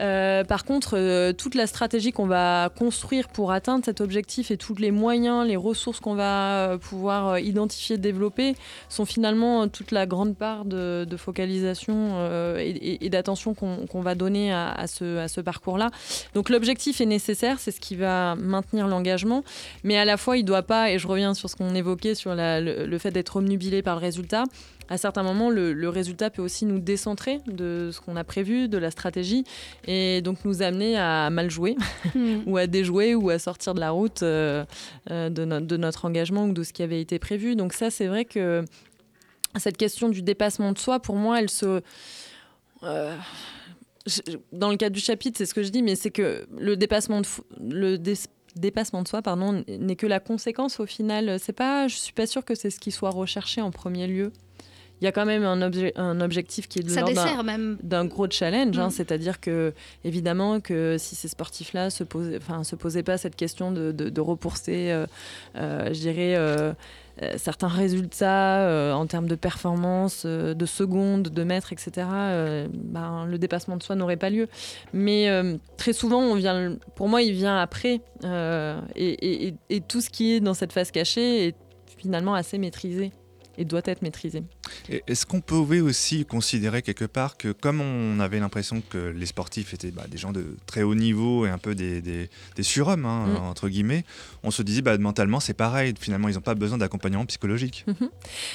Speaker 4: Euh, par contre, euh, toute la stratégie qu'on va construire pour atteindre cet objectif et tous les moyens, les ressources qu'on va euh, pouvoir identifier, développer, sont finalement toute la grande part de, focalisation et, d'attention qu'on va donner à, ce, à ce parcours-là. Donc l'objectif est nécessaire, c'est ce qui va maintenir l'engagement, mais à la fois, il ne doit pas, et je reviens sur ce qu'on évoquait sur le, le fait d'être omnubilé par le résultat, à certains moments, le, résultat peut aussi nous décentrer de ce qu'on a prévu, de la stratégie, et donc nous amener à mal jouer, hmm. ou à déjouer, ou à sortir de la route euh, euh, de, notre engagement ou de ce qui avait été prévu. Donc ça, c'est vrai que cette question du dépassement de soi, pour moi, elle se... Euh, dans le cadre du chapitre, c'est ce que je dis, mais c'est que le dépassement de, le dépassement de soi pardon n'est que la conséquence au final c'est pas je suis pas sûre que c'est ce qui soit recherché en premier lieu il y a quand même un, un objectif qui est de l'ordre d'un gros challenge. Hein, mm. C'est-à-dire que, évidemment, que si ces sportifs-là se posaient, enfin, se posaient pas cette question de, de, repousser, euh, euh, je dirais, euh, certains résultats euh, en termes de performance, euh, de secondes, de mètres, etc., ben, le dépassement de soi n'aurait pas lieu. Mais très souvent, on vient, pour moi, il vient après. Et, et, tout ce qui est dans cette phase cachée est finalement assez maîtrisé et doit être maîtrisé.
Speaker 2: Est-ce qu'on pouvait aussi considérer quelque part que comme on avait l'impression que les sportifs étaient bah, des gens de très haut niveau et un peu des, des, surhommes, hein, mm. entre guillemets, on se disait bah, mentalement c'est pareil, finalement ils n'ont pas besoin d'accompagnement psychologique
Speaker 4: mm-hmm.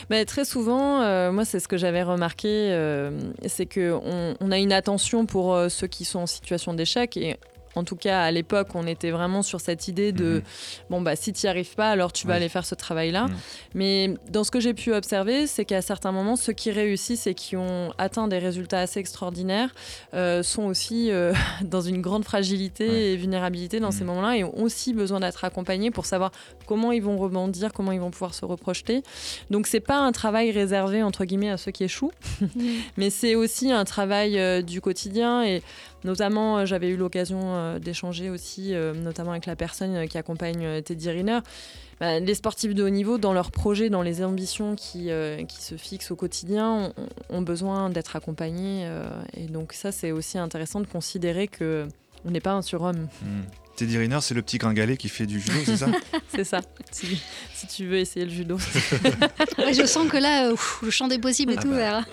Speaker 4: bah, Très souvent, euh, moi c'est ce que j'avais remarqué, euh, c'est qu'on on a une attention pour euh, ceux qui sont en situation d'échec et En tout cas, à l'époque, on était vraiment sur cette idée de
Speaker 2: Mhm.
Speaker 4: bon, bah, si tu n'y arrives pas, alors tu vas aller faire ce travail-là.
Speaker 2: Mhm.
Speaker 4: Mais dans ce que j'ai pu observer, c'est qu'à certains moments, ceux qui réussissent et qui ont atteint des résultats assez extraordinaires euh, sont aussi euh, dans une grande fragilité
Speaker 2: Ouais.
Speaker 4: et vulnérabilité dans ces
Speaker 2: Mhm.
Speaker 4: moments-là et ont aussi besoin d'être accompagnés pour savoir comment ils vont rebondir, comment ils vont pouvoir se reprojeter. Donc c'est pas un travail réservé entre guillemets à ceux qui échouent, mais c'est aussi un travail euh, du quotidien et notamment euh, j'avais eu l'occasion euh, d'échanger aussi euh, notamment avec la personne qui accompagne Teddy Riner. Bah, les sportifs de haut niveau, dans leurs projets, dans les ambitions qui, se fixent au quotidien, ont, besoin d'être accompagnés. et donc ça, c'est aussi intéressant de considérer que on n'est pas un surhomme.
Speaker 2: Hmm. Teddy Riner, c'est le petit gringalet qui fait du judo, c'est ça
Speaker 4: C'est ça. Si, si tu veux essayer le judo.
Speaker 3: Ouais, je sens que là, euh, ouf, le champ des possibles est
Speaker 2: Ah bah.
Speaker 3: ouvert.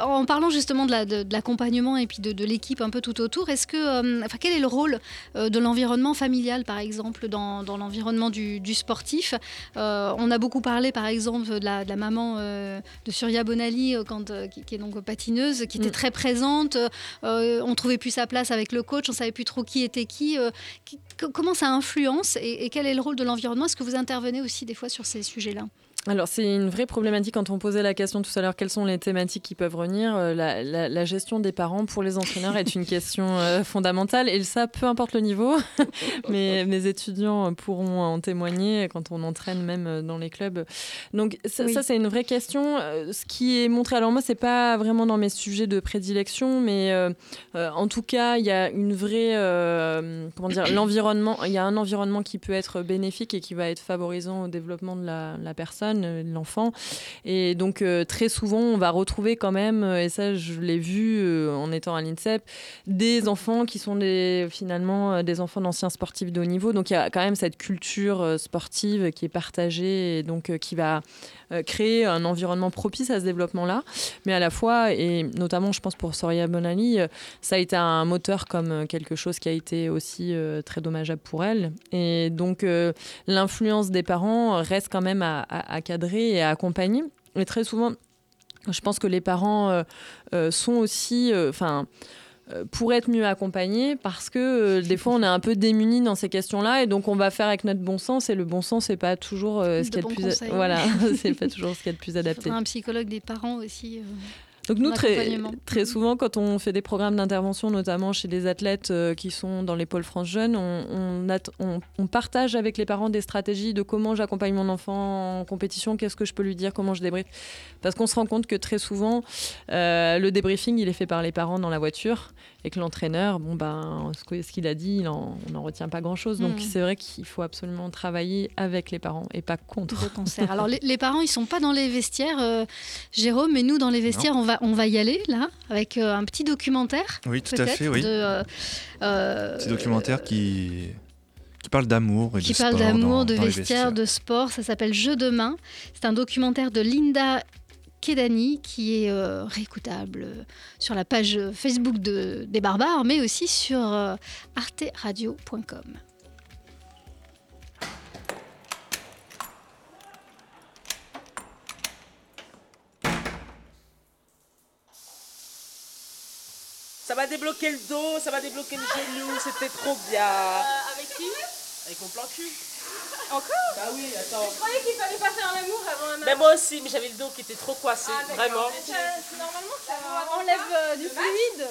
Speaker 3: En parlant justement de la- de de l'accompagnement et puis de, de l'équipe un peu tout autour, est-ce que, euh, enfin, quel est le rôle euh, de l'environnement familial, par exemple, dans, dans l'environnement du, du sportif? Euh, On a beaucoup parlé, par exemple, de la, de la maman euh, de Surya Bonali, quand, qui, qui est donc patineuse, qui était
Speaker 4: Mm.
Speaker 3: très présente. Euh, on trouvait plus sa place avec le coach, on savait plus trop qui était qui. Comment ça influence et quel est le rôle de l'environnement? Est-ce que vous intervenez aussi des fois sur ces sujets-là?
Speaker 4: Alors, c'est une vraie problématique quand on posait la question tout à l'heure quelles sont les thématiques qui peuvent revenir. Euh, la, la- la gestion des parents pour les entraîneurs est une question euh, fondamentale et ça, peu importe le niveau. mes, mes étudiants pourront en témoigner quand on entraîne même euh, dans les clubs. Donc, ça,
Speaker 3: Oui.
Speaker 4: ça, c'est une vraie question. Ce qui est montré, alors moi, c'est pas vraiment dans mes sujets de prédilection, mais euh, en tout cas, il y a une vraie. euh, comment dire L'environnement. Il y a un environnement qui peut être bénéfique et qui va être favorisant au développement de la, la personne, euh, de l'enfant. Et donc, euh, très souvent, on va retrouver quand même, euh, et ça, je l'ai vu euh, en étant à l'INSEP, des enfants qui sont des, finalement euh, des enfants d'anciens sportifs de haut niveau. Donc, il y a quand même cette culture euh, sportive qui est partagée et donc euh, qui va euh, créer un environnement propice à ce développement-là. Mais à la fois, et notamment, je pense pour Soria Bonali, euh, ça a été un moteur comme euh, quelque chose qui a été aussi euh, très dommageable pour elle. Et donc, euh, l'influence des parents reste quand même à, cadrer et à accompagner. Et très souvent, je pense que les parents euh, euh, sont aussi, euh, enfin, euh, pour être mieux accompagnés parce que euh, des fois on est un peu démunis dans ces questions-là et donc on va faire avec notre bon sens et le bon sens c'est pas toujours euh, ce plus
Speaker 3: conseils.
Speaker 4: voilà c'est pas toujours ce qu'il y a de plus
Speaker 3: Il
Speaker 4: adapté.
Speaker 3: faudra un psychologue des parents aussi. euh.
Speaker 4: Donc nous, très, très souvent, quand on fait des programmes d'intervention, notamment chez des athlètes euh, qui sont dans les pôles France Jeunes, on, on at- on- on partage avec les parents des stratégies de comment j'accompagne mon enfant en compétition, qu'est-ce que je peux lui dire, comment je débriefe. Parce qu'on se rend compte que très souvent, euh, le débriefing, il est fait par les parents dans la voiture et que l'entraîneur, bon ben, ce qu'il a dit, il en- on n'en retient pas grand-chose. Donc
Speaker 3: Mhm.
Speaker 4: c'est vrai qu'il faut absolument travailler avec les parents et pas contre.
Speaker 3: de concert. Alors les, les parents, ils sont pas dans les vestiaires, euh, Jérôme, mais nous dans les vestiaires, on va on va y aller là avec euh, un petit documentaire.
Speaker 2: Oui, tout à fait, oui.
Speaker 3: De, euh, euh,
Speaker 2: Petit documentaire qui, qui parle d'amour et
Speaker 3: qui
Speaker 2: de
Speaker 3: parle d'amour, de vestiaires, de sport. Ça s'appelle Jeux de main. C'est un documentaire de Linda Kedani qui est euh, réécoutable euh, sur la page Facebook de, des Barbares, mais aussi sur euh, arteradio.com.
Speaker 5: Ça m'a débloqué le dos, ça m'a débloqué le genou, c'était trop bien.
Speaker 6: avec qui?
Speaker 5: Avec mon plan cul.
Speaker 6: Encore
Speaker 5: Bah oui, attends.
Speaker 6: Je croyais qu'il fallait pas faire l'amour avant un
Speaker 5: Mais moi aussi, mais j'avais le dos qui était trop coincé,
Speaker 6: Ah,
Speaker 5: vraiment.
Speaker 6: Mais normalement, ça enlève euh, du fluide.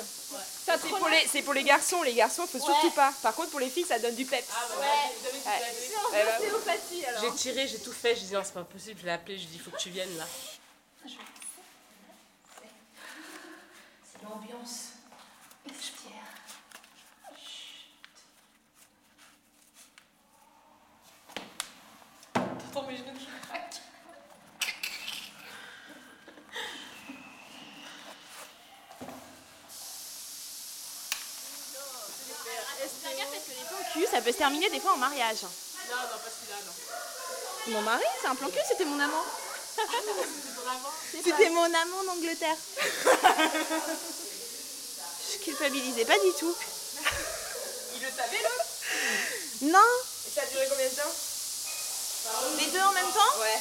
Speaker 6: Ça
Speaker 7: C'est pour, les, c'est pour les garçons, les garçons faut surtout pas. Par contre pour les filles ça donne du peps.
Speaker 6: C'est en ostéopathie alors.
Speaker 5: J'ai tiré, j'ai tout fait, j'ai dit non c'est pas possible, je l'ai appelé, je lui ai dit il faut que tu viennes là.
Speaker 8: C'est l'ambiance
Speaker 5: T'entends mes genoux qui craquent
Speaker 7: Fais gaffe parce que les plans cul ça peut se terminer des fois en mariage.
Speaker 5: Non, non, pas celui-là, non.
Speaker 7: Mon mari c'est un plan cul, c'était mon amant. C'était mon amant en Angleterre. Je culpabilisais pas du tout.
Speaker 5: Il le savait l'autre
Speaker 7: Non,
Speaker 5: Et ça a duré combien de temps?
Speaker 7: Les deux en même temps
Speaker 5: Ouais.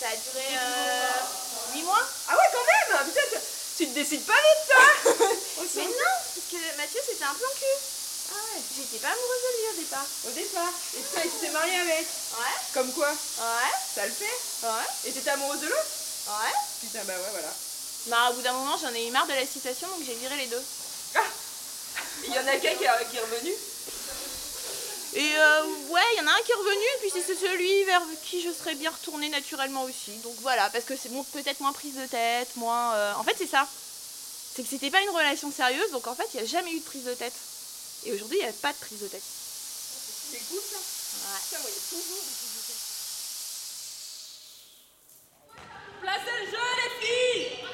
Speaker 7: Ça a duré euh, 8 mois.
Speaker 5: Ah ouais quand même Putain, tu, tu te décides pas vite toi
Speaker 7: Mais non, parce que Mathieu c'était un plan cul. J'ai j'étais pas amoureuse de lui au départ.
Speaker 5: Au départ. Et putain, et tu t'es mariée avec
Speaker 7: Ouais.
Speaker 5: Comme quoi
Speaker 7: Ouais.
Speaker 5: Ça le fait
Speaker 7: Ouais.
Speaker 5: Et t'étais amoureuse de l'autre
Speaker 7: Ouais.
Speaker 5: Putain, bah ouais, voilà.
Speaker 7: Bah, au bout d'un moment, j'en ai eu marre de la situation, donc j'ai viré les deux.
Speaker 5: Il y en a qu'un qui, est- qui est revenu
Speaker 7: Et euh, ouais, il y en a un qui est revenu, et puis c'est celui vers qui je serais bien retournée naturellement aussi. Donc voilà, parce que c'est bon, peut-être moins prise de tête, moins. euh, En fait, c'est ça. C'est que c'était pas une relation sérieuse, donc en fait, il n'y a jamais eu de prise de tête. Et aujourd'hui, il n'y a pas de prise de tête.
Speaker 5: C'est cool ça
Speaker 7: Ouais.
Speaker 5: Moi, il y a toujours des prises de tête.
Speaker 6: Placez le jeu, les filles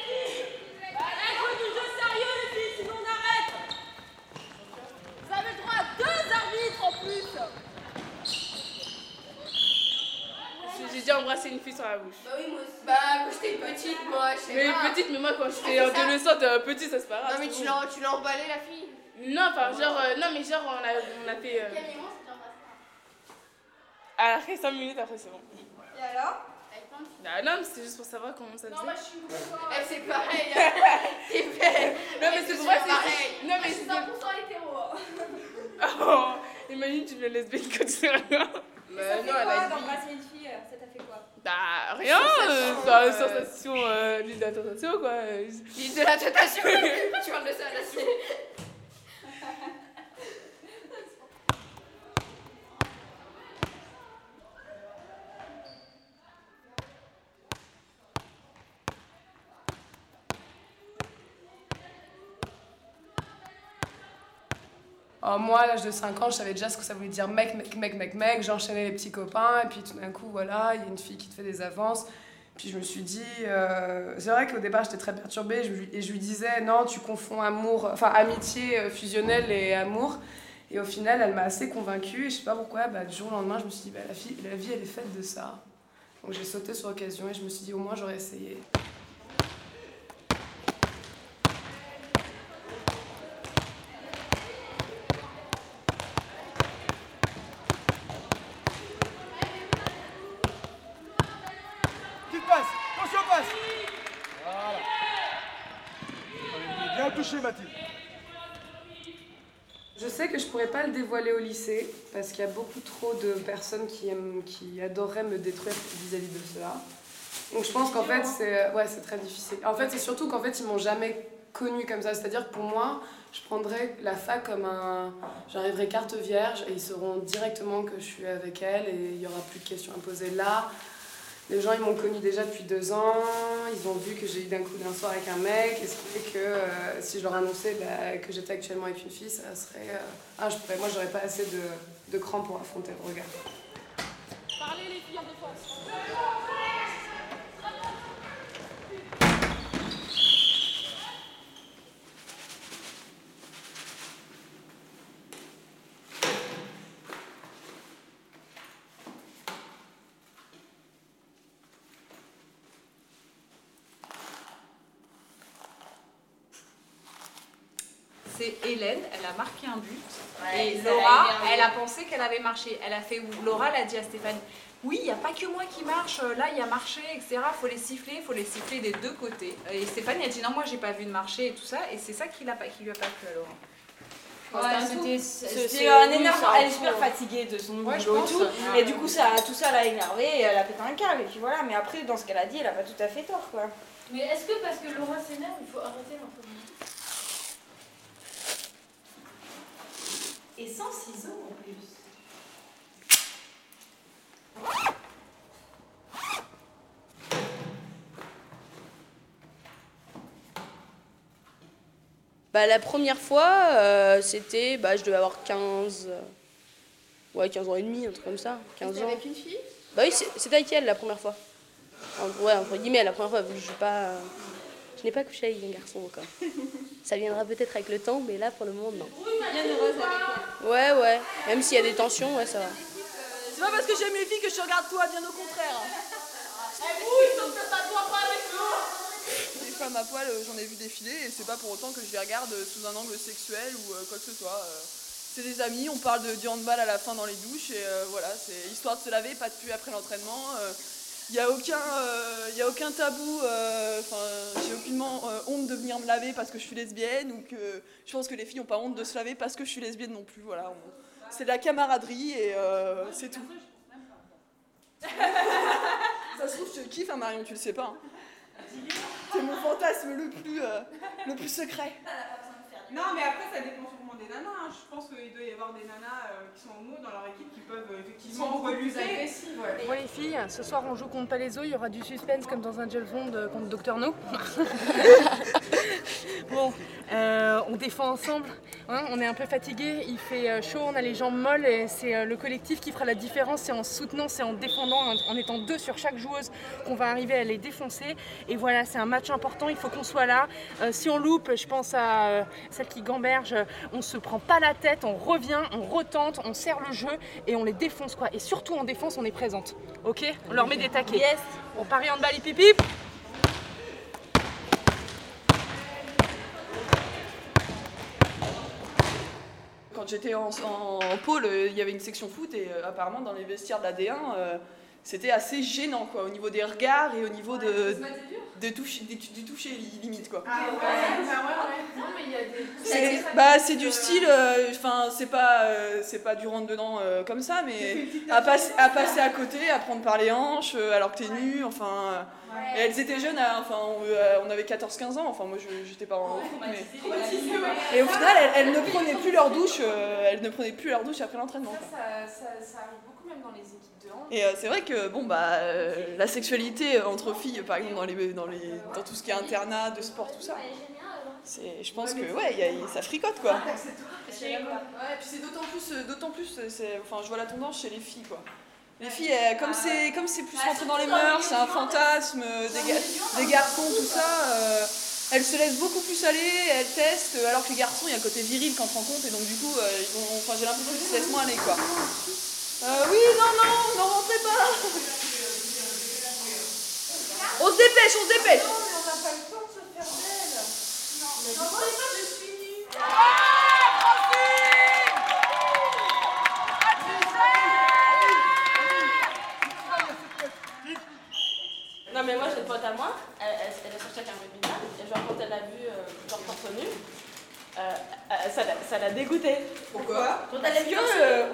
Speaker 6: Allez, jouez du jeu sérieux, les filles, sinon on arrête Vous avez le droit à deux arbitres en plus
Speaker 5: J'ai déjà embrassé une fille sur la bouche.
Speaker 9: Bah oui, moi aussi. Bah, quand j'étais petite, moi, je sais
Speaker 5: Mais
Speaker 9: pas.
Speaker 5: petite, mais moi quand j'étais
Speaker 9: Ah, ça.
Speaker 5: adolescente, euh, petite, ça c'est pas grave.
Speaker 9: Non, mais tu l'as, tu l'as emballé, la fille.
Speaker 5: Non, enfin, genre, euh, non, mais genre, on a, on a fait. Euh... Après 5 minutes, après c'est bon.
Speaker 9: Et alors? Avec plein de filles.
Speaker 5: Ah, non, mais c'était juste pour savoir comment ça faisait.
Speaker 9: Non, moi, je suis Eh, c'est pareil. hein. Belle.
Speaker 5: Non, mais c'est pour moi, c'est.
Speaker 9: pareil.
Speaker 5: Non, mais
Speaker 9: Je suis
Speaker 5: c'est.
Speaker 9: 100% hétéro. hein.
Speaker 5: Oh, imagine, tu deviens lesbienne quand tu sais rien. Bah, non, elle a dit.
Speaker 6: d'embrasser une fille Ça t'a fait quoi
Speaker 5: Bah, rien, euh, c'est une sensation, euh, l'île de la tentation, quoi. euh,
Speaker 9: L'île de la tentation. tu parles de ça, là, c'est.
Speaker 10: Oh, moi, à l'âge de 5 ans, je savais déjà ce que ça voulait dire mec, mec, mec, mec, mec. J'enchaînais les petits copains, et puis tout d'un coup, voilà, il y a une fille qui te fait des avances. Puis je me suis dit, euh, c'est vrai qu'au départ, j'étais très perturbée, et je lui disais, non, tu confonds amour, enfin amitié euh, fusionnelle et amour. Et au final, elle m'a assez convaincue, et je sais pas pourquoi, bah, du jour au lendemain, je me suis dit, bah, la, fille, la vie, elle est faite de ça. Donc j'ai sauté sur l'occasion, et je me suis dit, au moins, j'aurais essayé.
Speaker 11: Petite passe, attention passe Voilà. Allez, Bien touché Mathilde.
Speaker 10: Je sais que je pourrais pas le dévoiler au lycée parce qu'il y a beaucoup trop de personnes qui, aiment, qui adoreraient me détruire vis-à-vis de cela. Donc je pense qu'en fait c'est ouais, c'est très difficile. En fait c'est surtout qu'en fait ils m'ont jamais connue comme ça. C'est-à-dire que pour moi je prendrais la fac comme un... J'arriverai carte vierge et ils sauront directement que je suis avec elle et il y aura plus de questions à poser là. Les gens ils m'ont connue déjà depuis deux ans, ils ont vu que j'ai eu d'un coup d'un soir avec un mec, et qui fait que euh, si je leur annonçais bah, que j'étais actuellement avec une fille, ça serait. euh, Ah, je pourrais, moi j'aurais pas assez de, de cran pour affronter le regard.
Speaker 6: Parlez les filles en défense
Speaker 12: C'est Hélène, elle a marqué un but.
Speaker 9: Ouais,
Speaker 12: et
Speaker 9: l'a
Speaker 12: Laura, elle a pensé qu'elle avait marché. Elle a fait où Laura, elle a dit à Stéphane Oui, il n'y a pas que moi qui marche, là il y a marché, etc. faut les siffler, il faut les siffler des deux côtés. Et Stéphane, a dit Non, moi j'ai pas vu de marché et tout ça. Et c'est ça qui, l'a pas, qui lui a pas plu à Laura.
Speaker 13: Ouais,
Speaker 12: C'était un
Speaker 13: un Elle est super fatiguée de son
Speaker 12: Ouais, je
Speaker 13: boulot et tout.
Speaker 12: ouais.
Speaker 13: Et du coup, ça, tout ça l'a énervée et elle a pété un câble. Et puis voilà, mais après, dans ce qu'elle a dit, elle a pas tout à fait tort quoi.
Speaker 6: Mais est-ce que parce que Laura s'énerve, il faut arrêter l'enfant
Speaker 8: Et sans ciseaux en plus.
Speaker 14: Bah, la première fois, euh, c'était. Bah, je devais avoir 15. euh, Ouais, 15 ans et demi, un truc comme ça. 15
Speaker 9: C'était
Speaker 14: ans.
Speaker 9: avec une fille?
Speaker 14: Bah oui, c'est- c'était avec elle la première fois. En- ouais, entre guillemets, la première fois, vu que je suis pas. euh, Je n'ai pas couché avec un garçon encore. Ça viendra peut-être avec le temps, mais là, pour le moment, non. Ouais, ouais. Même s'il y a des tensions, ouais, ça va.
Speaker 13: C'est pas parce que j'aime les filles que je te regarde toi, bien au contraire.
Speaker 15: Les femmes à poil, euh, j'en ai vu défiler et c'est pas pour autant que je les regarde euh, sous un angle sexuel ou euh, quoi que ce soit. c'est des amis, on parle de, du handball à la fin dans les douches et euh, voilà, c'est histoire de se laver, pas de pluie après l'entraînement. Il n'y a, aucun, euh, y a aucun tabou, euh, enfin, j'ai aucunement euh, honte de venir me laver parce que je suis lesbienne ou que je pense que les filles n'ont pas honte de se laver parce que je suis lesbienne non plus. Voilà, on- c'est de la camaraderie et euh, c'est tout. Ça se trouve, je te kiffe, hein, Marion, tu le sais pas. hein. C'est mon fantasme le plus, euh, le plus secret.
Speaker 16: Non, mais après, ça dépend des nanas. hein. Je pense qu'il doit y avoir des nanas euh, qui sont homo dans leur équipe qui peuvent euh, effectivement relutter.
Speaker 17: agressives, Bon les filles, ce soir on joue contre Palaiso, il y aura du suspense comme dans un James Bond euh, contre Docteur No. bon, euh, on défend ensemble, hein, on est un peu fatigué, il fait chaud, on a les jambes molles et c'est le collectif qui fera la différence, c'est en soutenant, c'est en défendant, en, en étant deux sur chaque joueuse qu'on va arriver à les défoncer. Et voilà, c'est un match important, il faut qu'on soit là. Euh, si on loupe, je pense à euh, celle qui gamberge, euh, on se prend pas la tête, on revient, on retente, on serre le jeu et on les défonce quoi. Et surtout en défense, on est présente. Ok? On leur met des taquets. Yes On parie en balle hip hip
Speaker 15: Quand j'étais en, en- en pôle, euh, il y avait une section foot et euh, apparemment dans les vestiaires de la D1, euh, c'était assez gênant quoi, au niveau des regards et au niveau de, de toucher, du toucher li- limite quoi.
Speaker 16: Ah ouais, ouais, ouais.
Speaker 15: C'est bah, c'est du style, euh, enfin c'est pas euh, c'est pas du rentre dedans euh, comme ça, mais à, passer à passer à côté, à prendre par les hanches euh, alors que t'es nu, enfin. Et elles étaient jeunes, hein, enfin on, euh, on avait 14-15 ans, enfin moi je- j'étais pas en foot, mais. Et au final elles, elles ne prenaient plus leur douche, euh, elles ne prenaient plus leur douche après l'entraînement.
Speaker 16: Ça, ça, ça arrive beaucoup même dans les équipes de hand.
Speaker 15: Et euh, c'est vrai que bon bah euh, la sexualité entre filles, par exemple dans les dans les dans tout ce qui est internat, de sport, tout ça, c'est je pense que ouais, y a- ça fricote quoi.
Speaker 16: Ah,
Speaker 15: Ouais, et puis c'est d'autant plus, d'autant plus, c'est, enfin, je vois la tendance chez les filles, quoi. Les filles, elles, comme c'est, comme c'est plus rentré dans les mœurs, c'est un fantasme, des, ga- des garçons, tout ça, euh, elles se laissent beaucoup plus aller, elles testent, euh, alors que les garçons, il y a un côté viril qui entre en compte, et donc du coup, euh, ils vont, enfin, j'ai l'impression qu'ils se laissent moins aller, quoi. Euh, oui, non, non, n'en rentrez pas On se dépêche, on se dépêche
Speaker 16: on n'a pas le temps de se faire belle. Non, pas, je suis nue.
Speaker 14: Non mais moi j'ai une pote à moi, elle, elle, elle est sortie avec un rugbyman, et genre quand elle l'a vu euh, genre torse nu, euh, euh, ça l'a- ça l'a dégoûté.
Speaker 15: Pourquoi?
Speaker 14: Quand elle a vu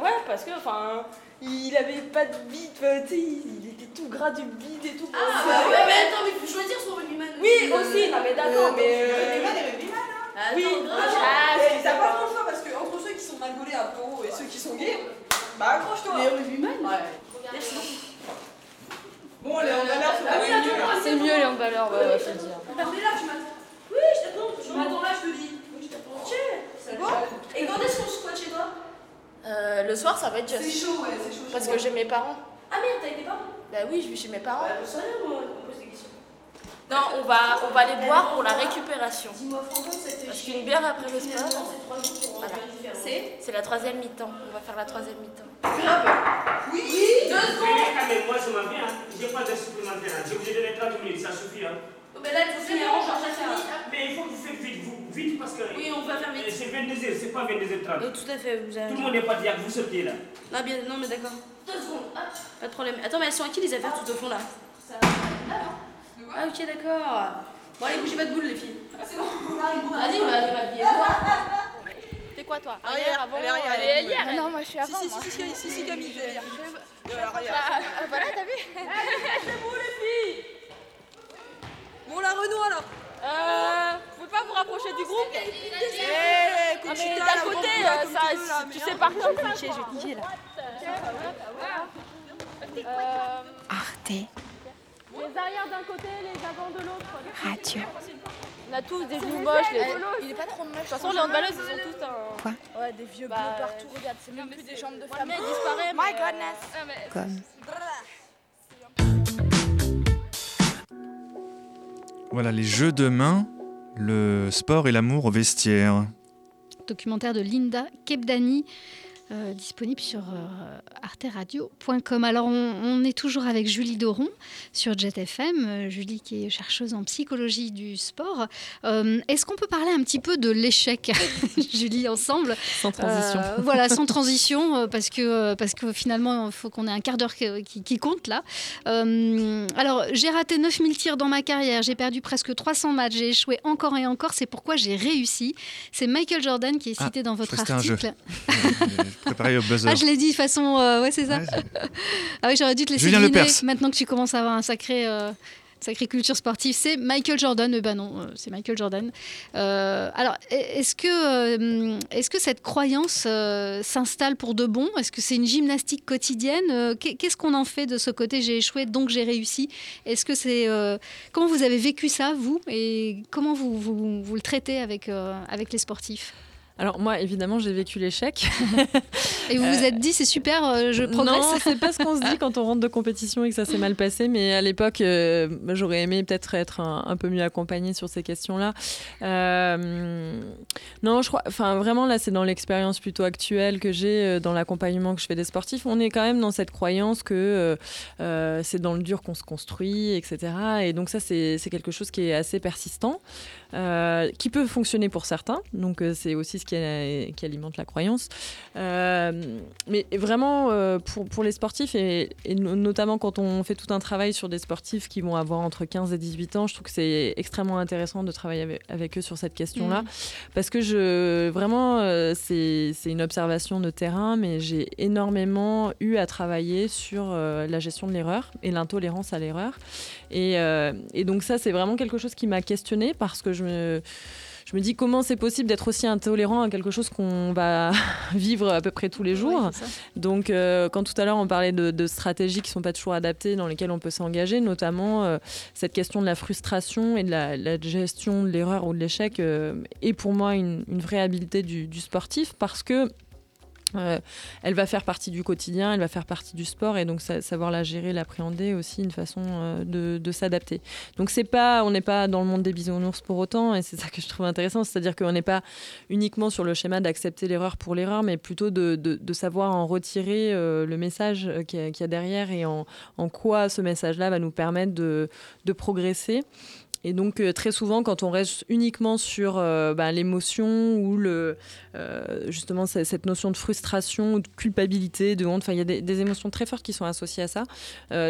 Speaker 14: ouais parce que enfin il avait pas de bite, enfin, tu sais, il était tout gras du bite et tout.
Speaker 18: Ah, bah ouais, mais attends, mais il faut choisir son rugbyman.
Speaker 14: Oui aussi, non mais d'accord, mais...
Speaker 18: rugbyman et rugbyman, hein.
Speaker 14: Oui,
Speaker 18: Attends,
Speaker 14: ah,
Speaker 15: Et
Speaker 14: c'est
Speaker 15: t'as pas trop le choix parce que entre ceux qui sont mal gaulés un peu haut et ceux qui sont gays, bah accroche-toi.
Speaker 18: Les rugbyman
Speaker 15: Ouais.
Speaker 16: Bon, les handballeurs, c'est
Speaker 18: Ah
Speaker 16: pas mieux.
Speaker 14: C'est mieux les handballeurs, ouais, ouais, le dire.
Speaker 18: Là, tu m'attends. Oui, je t'attends. Je m'attends là, je te dis. Oui, je t'attends. Ok. Bon. Et quand est-ce qu'on squatte chez toi
Speaker 14: Euh, le soir ça va être just.
Speaker 18: C'est chaud, ouais, c'est chaud.
Speaker 14: Parce que j'ai mes parents.
Speaker 18: Ah merde, t'as été parents
Speaker 14: Bah oui, je vis chez mes parents.
Speaker 18: Bah, je moi, on pose des questions.
Speaker 14: Non, on va, on va les boire pour la récupération.
Speaker 18: Dis-moi, franchement, c'était
Speaker 14: Parce qu'une bière après le sport,
Speaker 18: c'est
Speaker 14: Voilà. la troisième mi-temps. On va faire la troisième mi-temps.
Speaker 18: Oui, deux secondes.
Speaker 5: Ah, mais moi, je m'en viens. J'ai pas de supplémentaire. hein. J'ai obligé de les 30 minutes, ça suffit. Hein.
Speaker 18: Mais là, on change à faire.
Speaker 5: Mais il faut que vous faites vite, vous, vite parce que.
Speaker 18: Oui, on va faire vite.
Speaker 5: Euh, C'est 22h, c'est pas 22h30.
Speaker 14: Euh, tout à fait, vous avez
Speaker 5: Tout le monde n'est pas dire que vous sortez là.
Speaker 14: Non, bien, non mais d'accord.
Speaker 18: Deux secondes. Hop.
Speaker 14: Pas de problème. Attends, mais elles sont à qui les affaires tout au fond là?
Speaker 18: Ça va.
Speaker 14: Ah ok, d'accord.
Speaker 18: Bon, allez, bougez pas de boule, les filles. C'est bon.
Speaker 14: Vas-y, on va aller habiller. T'es quoi toi?
Speaker 15: Arrière,
Speaker 14: avant
Speaker 15: allez, arrière,
Speaker 14: Allez,
Speaker 15: allez.
Speaker 14: arrière.
Speaker 15: Non, moi, je suis avant, Si, si, moi. si, si, si, si, Camille, je dire. Alors, arrière.
Speaker 14: voilà, t'as vu?
Speaker 15: C'est vous les filles Bon, la Renault alors
Speaker 14: Euh. Vous pouvez pas vous rapprocher du groupe?
Speaker 15: Eh,
Speaker 14: Ah,
Speaker 15: Conchita,
Speaker 14: d'un
Speaker 15: la
Speaker 14: côté, euh, ça,
Speaker 15: tu
Speaker 14: sais par qui je vais je vais là.
Speaker 1: Arte
Speaker 14: Les arrières d'un côté, les avant de l'autre.
Speaker 1: Radio.
Speaker 14: On a tous des genoux moches. Les...
Speaker 1: Il est pas trop moche.
Speaker 14: De toute façon, les handballeuses, ils sont tous un.
Speaker 1: Quoi
Speaker 14: Ouais, des vieux bleus partout. Regarde, c'est même plus des jambes de femme.
Speaker 1: mais-
Speaker 14: il disparaît.
Speaker 1: My goodness.
Speaker 14: ah, mais-
Speaker 1: Comme.
Speaker 2: Voilà, les jeux de main, le sport et l'amour au vestiaire.
Speaker 3: Documentaire de Linda Kebdani. Euh, disponible sur euh, arteradio.com. Alors, on, on est toujours avec Julie Doron sur Jet FM. Euh, Julie qui est chercheuse en psychologie du sport. Euh, Est-ce qu'on peut parler un petit peu de l'échec, Julie, ensemble?
Speaker 4: Sans transition.
Speaker 3: Euh, voilà, sans transition, parce que, parce que finalement, il faut qu'on ait un quart d'heure qui, qui- qui compte là. Euh, alors, j'ai raté 9000 tirs dans ma carrière, j'ai perdu presque 300 matchs, j'ai échoué encore et encore, c'est pourquoi j'ai réussi. C'est Michael Jordan qui est cité
Speaker 2: Ah,
Speaker 3: dans
Speaker 2: je
Speaker 3: votre article.
Speaker 2: Au buzzer.
Speaker 3: Ah, je l'ai dit de façon. euh, ouais, c'est ça. ah oui, j'aurais dû te laisser
Speaker 2: Julien
Speaker 3: deviner. Maintenant que tu commences à avoir un sacré. euh, Sacrée culture sportive, c'est Michael Jordan. Eh ben non, euh, c'est Michael Jordan. Euh, alors, est-ce que, est-ce que cette croyance s'installe pour de bon? Est-ce que c'est une gymnastique quotidienne? Qu'est- Qu'est-ce qu'on en fait de ce côté? J'ai échoué, donc j'ai réussi. Est-ce que c'est comment vous avez vécu ça, vous, et comment vous, vous, vous le traitez avec, avec les sportifs?
Speaker 4: Alors moi, évidemment, j'ai vécu l'échec.
Speaker 3: Et vous vous êtes dit, c'est super, euh, je progresse
Speaker 4: Non, c'est pas ce qu'on se dit quand on rentre de compétition et que ça s'est mal passé. Mais à l'époque, euh, j'aurais aimé peut-être être un, un peu mieux accompagnée sur ces questions-là. Euh, non, je crois. Enfin, vraiment, là, c'est dans l'expérience plutôt actuelle que j'ai dans l'accompagnement que je fais des sportifs. On est quand même dans cette croyance que c'est dans le dur qu'on se construit, etc. Et donc ça, c'est quelque chose qui est assez persistant, euh, qui peut fonctionner pour certains. Donc euh, c'est aussi ce qui, qui alimente la croyance. Euh, mais vraiment, euh, pour, pour les sportifs, et, et no- notamment quand on fait tout un travail sur des sportifs qui vont avoir entre 15 et 18 ans, je trouve que c'est extrêmement intéressant de travailler avec, avec eux sur cette question-là.
Speaker 3: Mhm.
Speaker 4: Parce que je, vraiment, euh, c'est c'est une observation de terrain, mais j'ai énormément eu à travailler sur euh, la gestion de l'erreur et l'intolérance à l'erreur. Et, euh, et donc ça, c'est vraiment quelque chose qui m'a questionnée parce que je me... Je me dis comment c'est possible d'être aussi intolérant à quelque chose qu'on va vivre à peu près tous les jours. Donc, euh, quand tout à l'heure on parlait de, de stratégies qui sont pas toujours adaptées, dans lesquelles on peut s'engager, notamment euh, cette question de la frustration et de la, la gestion de l'erreur ou de l'échec euh, est pour moi une, une vraie habileté du, du sportif parce que euh, elle va faire partie du quotidien, elle va faire partie du sport et donc sa- savoir la gérer, l'appréhender aussi une façon euh, de, s'adapter. Donc c'est pas, on n'est pas dans le monde des bisounours pour autant et c'est ça que je trouve intéressant, c'est-à-dire qu'on n'est pas uniquement sur le schéma d'accepter l'erreur pour l'erreur, mais plutôt de, savoir en retirer euh, le message qu'il y, a- derrière et en, quoi ce message-là va nous permettre de progresser. Et donc euh, très souvent, quand on reste uniquement sur euh, bah, l'émotion ou le, euh, justement cette notion de frustration ou de culpabilité, de honte, enfin il y a des, des émotions très fortes qui sont associées à ça.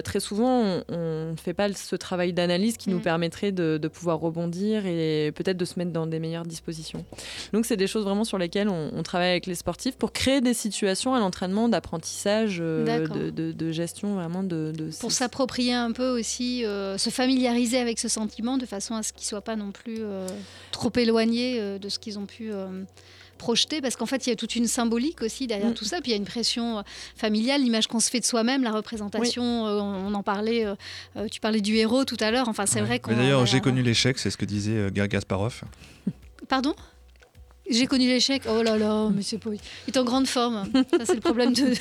Speaker 4: Très souvent, on ne fait pas ce travail d'analyse qui nous permettrait de, de pouvoir rebondir et peut-être de se mettre dans des meilleures dispositions. Donc c'est des choses vraiment sur lesquelles on, on travaille avec les sportifs pour créer des situations à l'entraînement d'apprentissage, euh, de, de- de gestion vraiment de, de
Speaker 3: pour s'approprier un peu aussi, euh, se familiariser avec ce sentiment de façon à ce qu'ils soient pas non plus euh, trop éloignés euh, de ce qu'ils ont pu euh, projeter, parce qu'en fait il y a toute une symbolique aussi derrière
Speaker 4: Mm.
Speaker 3: tout ça, puis il y a une pression familiale, l'image qu'on se fait de soi-même, la représentation, euh, on, en parlait, euh, tu parlais du héros tout à l'heure, enfin c'est vrai qu'on...
Speaker 2: D'ailleurs, j'ai connu l'échec, c'est ce que disait euh, Gary Kasparov.
Speaker 3: Pardon? J'ai connu l'échec? Oh là là, mais c'est pas. Il est en grande forme. Ça, c'est le problème de.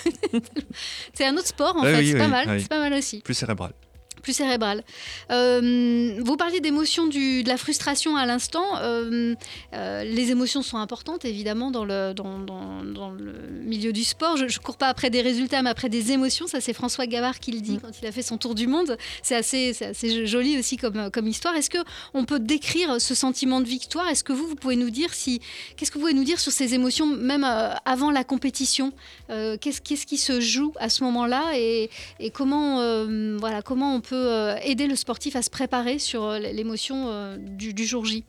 Speaker 3: c'est un autre sport, en
Speaker 2: Ah
Speaker 3: fait.
Speaker 2: oui,
Speaker 3: c'est
Speaker 2: oui,
Speaker 3: pas mal.
Speaker 2: oui.
Speaker 3: C'est pas mal aussi.
Speaker 2: Plus cérébral.
Speaker 3: Plus cérébral. Euh, vous parliez d'émotions, de la frustration à l'instant. Euh, euh, les émotions sont importantes, évidemment, dans le, dans, dans- dans le milieu du sport. Je ne cours pas après des résultats, mais après des émotions. Ça, c'est François Gavard qui le dit quand il a fait son tour du monde. C'est assez, joli aussi comme, comme histoire. Est-ce qu'on peut décrire ce sentiment de victoire? Est-ce que vous, vous pouvez nous dire si... Qu'est-ce que vous pouvez nous dire sur ces émotions, même avant la compétition? Qu'est-ce qui se joue à ce moment-là? Et, et comment, voilà, comment on peut euh, aider le sportif à se préparer sur euh, l'émotion euh, du, du jour J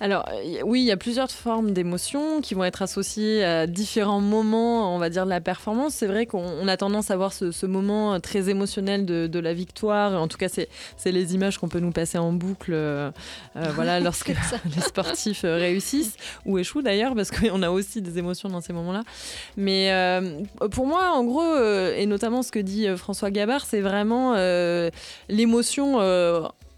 Speaker 4: Alors y- oui, il y a plusieurs formes d'émotions qui vont être associées à différents moments, on va dire, de la performance. C'est vrai qu'on on a tendance à voir ce, ce moment très émotionnel de, de la victoire. En tout cas, c'est les images qu'on peut nous passer en boucle euh, euh, voilà, lorsque les sportifs euh, réussissent ou échouent d'ailleurs, parce qu'on a aussi des émotions dans ces moments-là. Mais euh, pour moi, en gros, euh, et notamment ce que dit euh, François Gabard, c'est vraiment euh, l'émotion...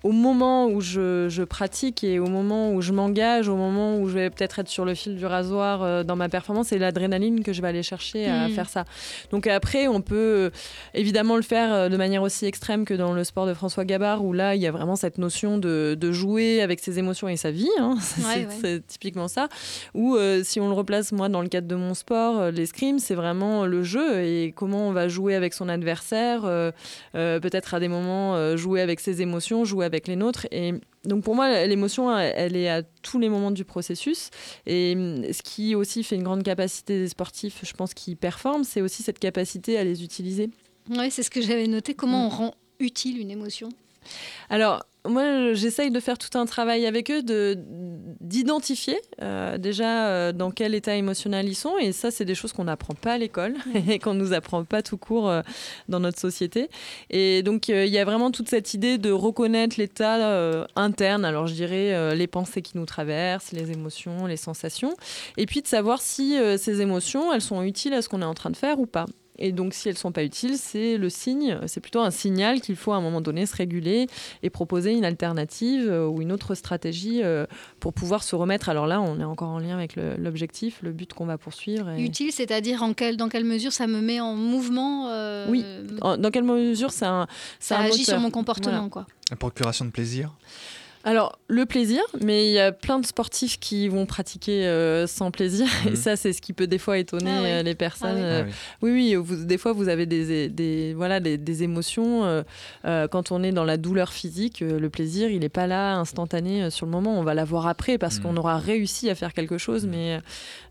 Speaker 4: au moment où je, je pratique et au moment où je m'engage, au moment où je vais peut-être être sur le fil du rasoir euh, dans ma performance, c'est l'adrénaline que je vais aller chercher à
Speaker 3: Mm.
Speaker 4: faire ça. Donc après, on peut euh, évidemment le faire euh, de manière aussi extrême que dans le sport de François Gabard, où là, il y a vraiment cette notion de, de jouer avec ses émotions et sa vie. hein. C'est
Speaker 3: Ouais,
Speaker 4: typiquement ça. Ou euh, si on le replace, moi, dans le cadre de mon sport, euh, l'escrime, c'est vraiment le jeu et comment on va jouer avec son adversaire, peut-être à des moments jouer avec ses émotions, jouer avec les nôtres. Et donc pour moi, l'émotion, elle est à tous les moments du processus. Et ce qui aussi fait une grande capacité des sportifs, je pense, qui performent, c'est aussi cette capacité à les utiliser.
Speaker 3: Oui, c'est ce que j'avais noté. Comment
Speaker 4: Mm.
Speaker 3: on rend utile une émotion?
Speaker 4: Alors, moi, j'essaye de faire tout un travail avec eux, de d'identifier euh, déjà euh, dans quel état émotionnel ils sont. Et ça, c'est des choses qu'on n'apprend pas à l'école et qu'on nous apprend pas tout court euh, dans notre société. Et donc, il y a vraiment toute cette idée de reconnaître l'état interne. Alors, je dirais les pensées qui nous traversent, les émotions, les sensations. Et puis de savoir si ces émotions, elles sont utiles à ce qu'on est en train de faire ou pas. Et donc, si elles sont pas utiles, c'est le signe, c'est plutôt un signal qu'il faut à un moment donné se réguler et proposer une alternative euh, ou une autre stratégie euh, pour pouvoir se remettre. Alors là, on est encore en lien avec l'objectif, le, but qu'on va poursuivre. et-
Speaker 3: Utile, c'est-à-dire en quel, dans quelle mesure ça me met en mouvement euh,
Speaker 4: Oui. En- dans quelle mesure
Speaker 3: Ça agit sur mon comportement,
Speaker 4: Voilà.
Speaker 3: quoi.
Speaker 2: La procuration de plaisir
Speaker 4: Alors, le plaisir, mais il y a plein de sportifs qui vont pratiquer euh, sans plaisir.
Speaker 2: Mhm.
Speaker 4: Et ça, c'est ce qui peut des fois étonner
Speaker 3: Ah oui.
Speaker 4: euh, les personnes.
Speaker 3: Ah
Speaker 2: oui.
Speaker 4: Euh, oui, oui, vous- des fois, vous avez des, des, voilà, des, des émotions. euh, euh, quand on est dans la douleur physique, euh, le plaisir, il n'est pas là instantané euh, sur le moment. On va l'avoir après parce
Speaker 2: Mhm.
Speaker 4: qu'on aura réussi à faire quelque chose. Mais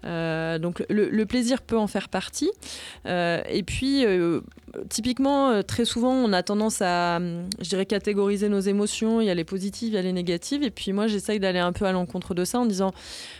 Speaker 4: euh, donc, le, le plaisir peut en faire partie. Euh, et puis, euh, typiquement, très souvent, on a tendance à, hum, je dirais, catégoriser nos émotions. Il y a les positives, il y a les négatives. Et puis, moi, j'essaye d'aller un peu à l'encontre de ça en disant,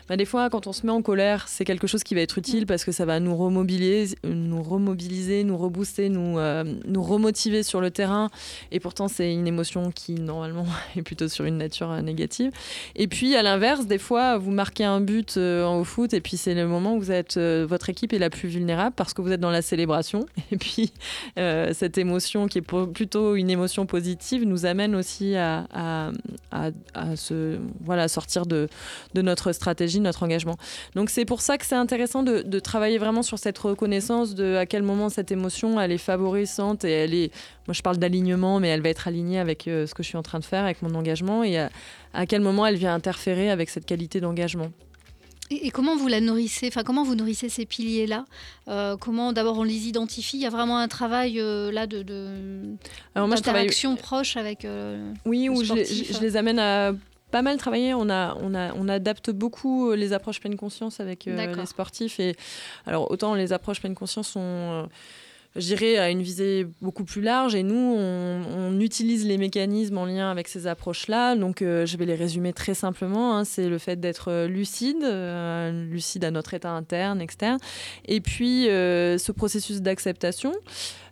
Speaker 4: bah, des fois, quand on se met en colère, c'est quelque chose qui va être utile parce que ça va nous remobiliser, nous remobiliser, nous rebooster, nous, euh, nous remotiver sur le terrain. Et pourtant, c'est une émotion qui, normalement, est plutôt sur une nature euh, négative. Et puis, à l'inverse, des fois, vous marquez un but euh, au foot et puis c'est le moment où vous êtes, votre équipe est la plus vulnérable parce que vous êtes dans la célébration. Et puis, cette émotion qui est plutôt une émotion positive nous amène aussi à- à se, voilà, sortir de, de notre stratégie, notre engagement. Donc, c'est pour ça que c'est intéressant de, de travailler vraiment sur cette reconnaissance de à quel moment cette émotion, elle est favorisante et elle est, moi je parle d'alignement, mais elle va être alignée avec euh, ce que je suis en train de faire, avec mon engagement et à quel moment elle vient interférer avec cette qualité d'engagement.
Speaker 3: Et, et comment vous la nourrissez? Enfin, comment vous nourrissez ces piliers-là? Euh, Comment d'abord on les identifie? Il y a vraiment un travail euh, là de, de
Speaker 4: Alors moi, je travaille-
Speaker 3: d'interaction proche avec. euh,
Speaker 4: Oui,
Speaker 3: le
Speaker 4: où je, les-
Speaker 3: sportif.
Speaker 4: je- je les amène à pas mal travailler. On, a, on, a, on adapte beaucoup les approches pleine conscience avec les sportifs. Et alors, autant les approches pleine conscience sont. Dirais à une visée beaucoup plus large. Et nous on, utilise les mécanismes en lien avec ces approches-là. Donc euh, je vais les résumer très simplement hein. c'est le fait d'être euh, lucide euh, lucide à notre état interne externe. Et puis ce processus d'acceptation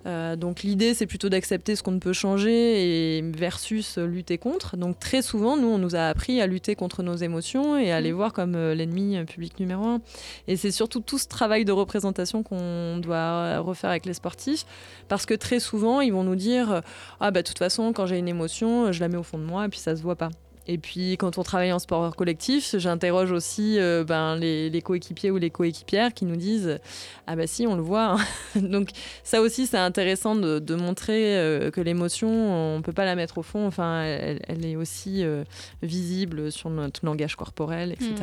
Speaker 4: euh, donc l'idée, c'est plutôt d'accepter ce qu'on ne peut changer et versus euh, lutter contre. Donc très souvent, nous, on nous a appris à lutter contre nos émotions et à les voir comme euh, l'ennemi public numéro un. Et c'est surtout tout ce travail de représentation qu'on doit refaire avec les sportifs, parce que très souvent, ils vont nous dire ah bah de toute façon, quand j'ai une émotion, je la mets au fond de moi et puis ça se voit pas. Et puis quand on travaille en sport collectif, j'interroge aussi euh, ben, les, les coéquipiers ou les coéquipières qui nous disent ah bah si on le voit. hein. Donc ça aussi c'est intéressant de, de montrer euh, que l'émotion on peut pas la mettre au fond. Enfin elle, elle est aussi euh, visible sur notre langage corporel, etc.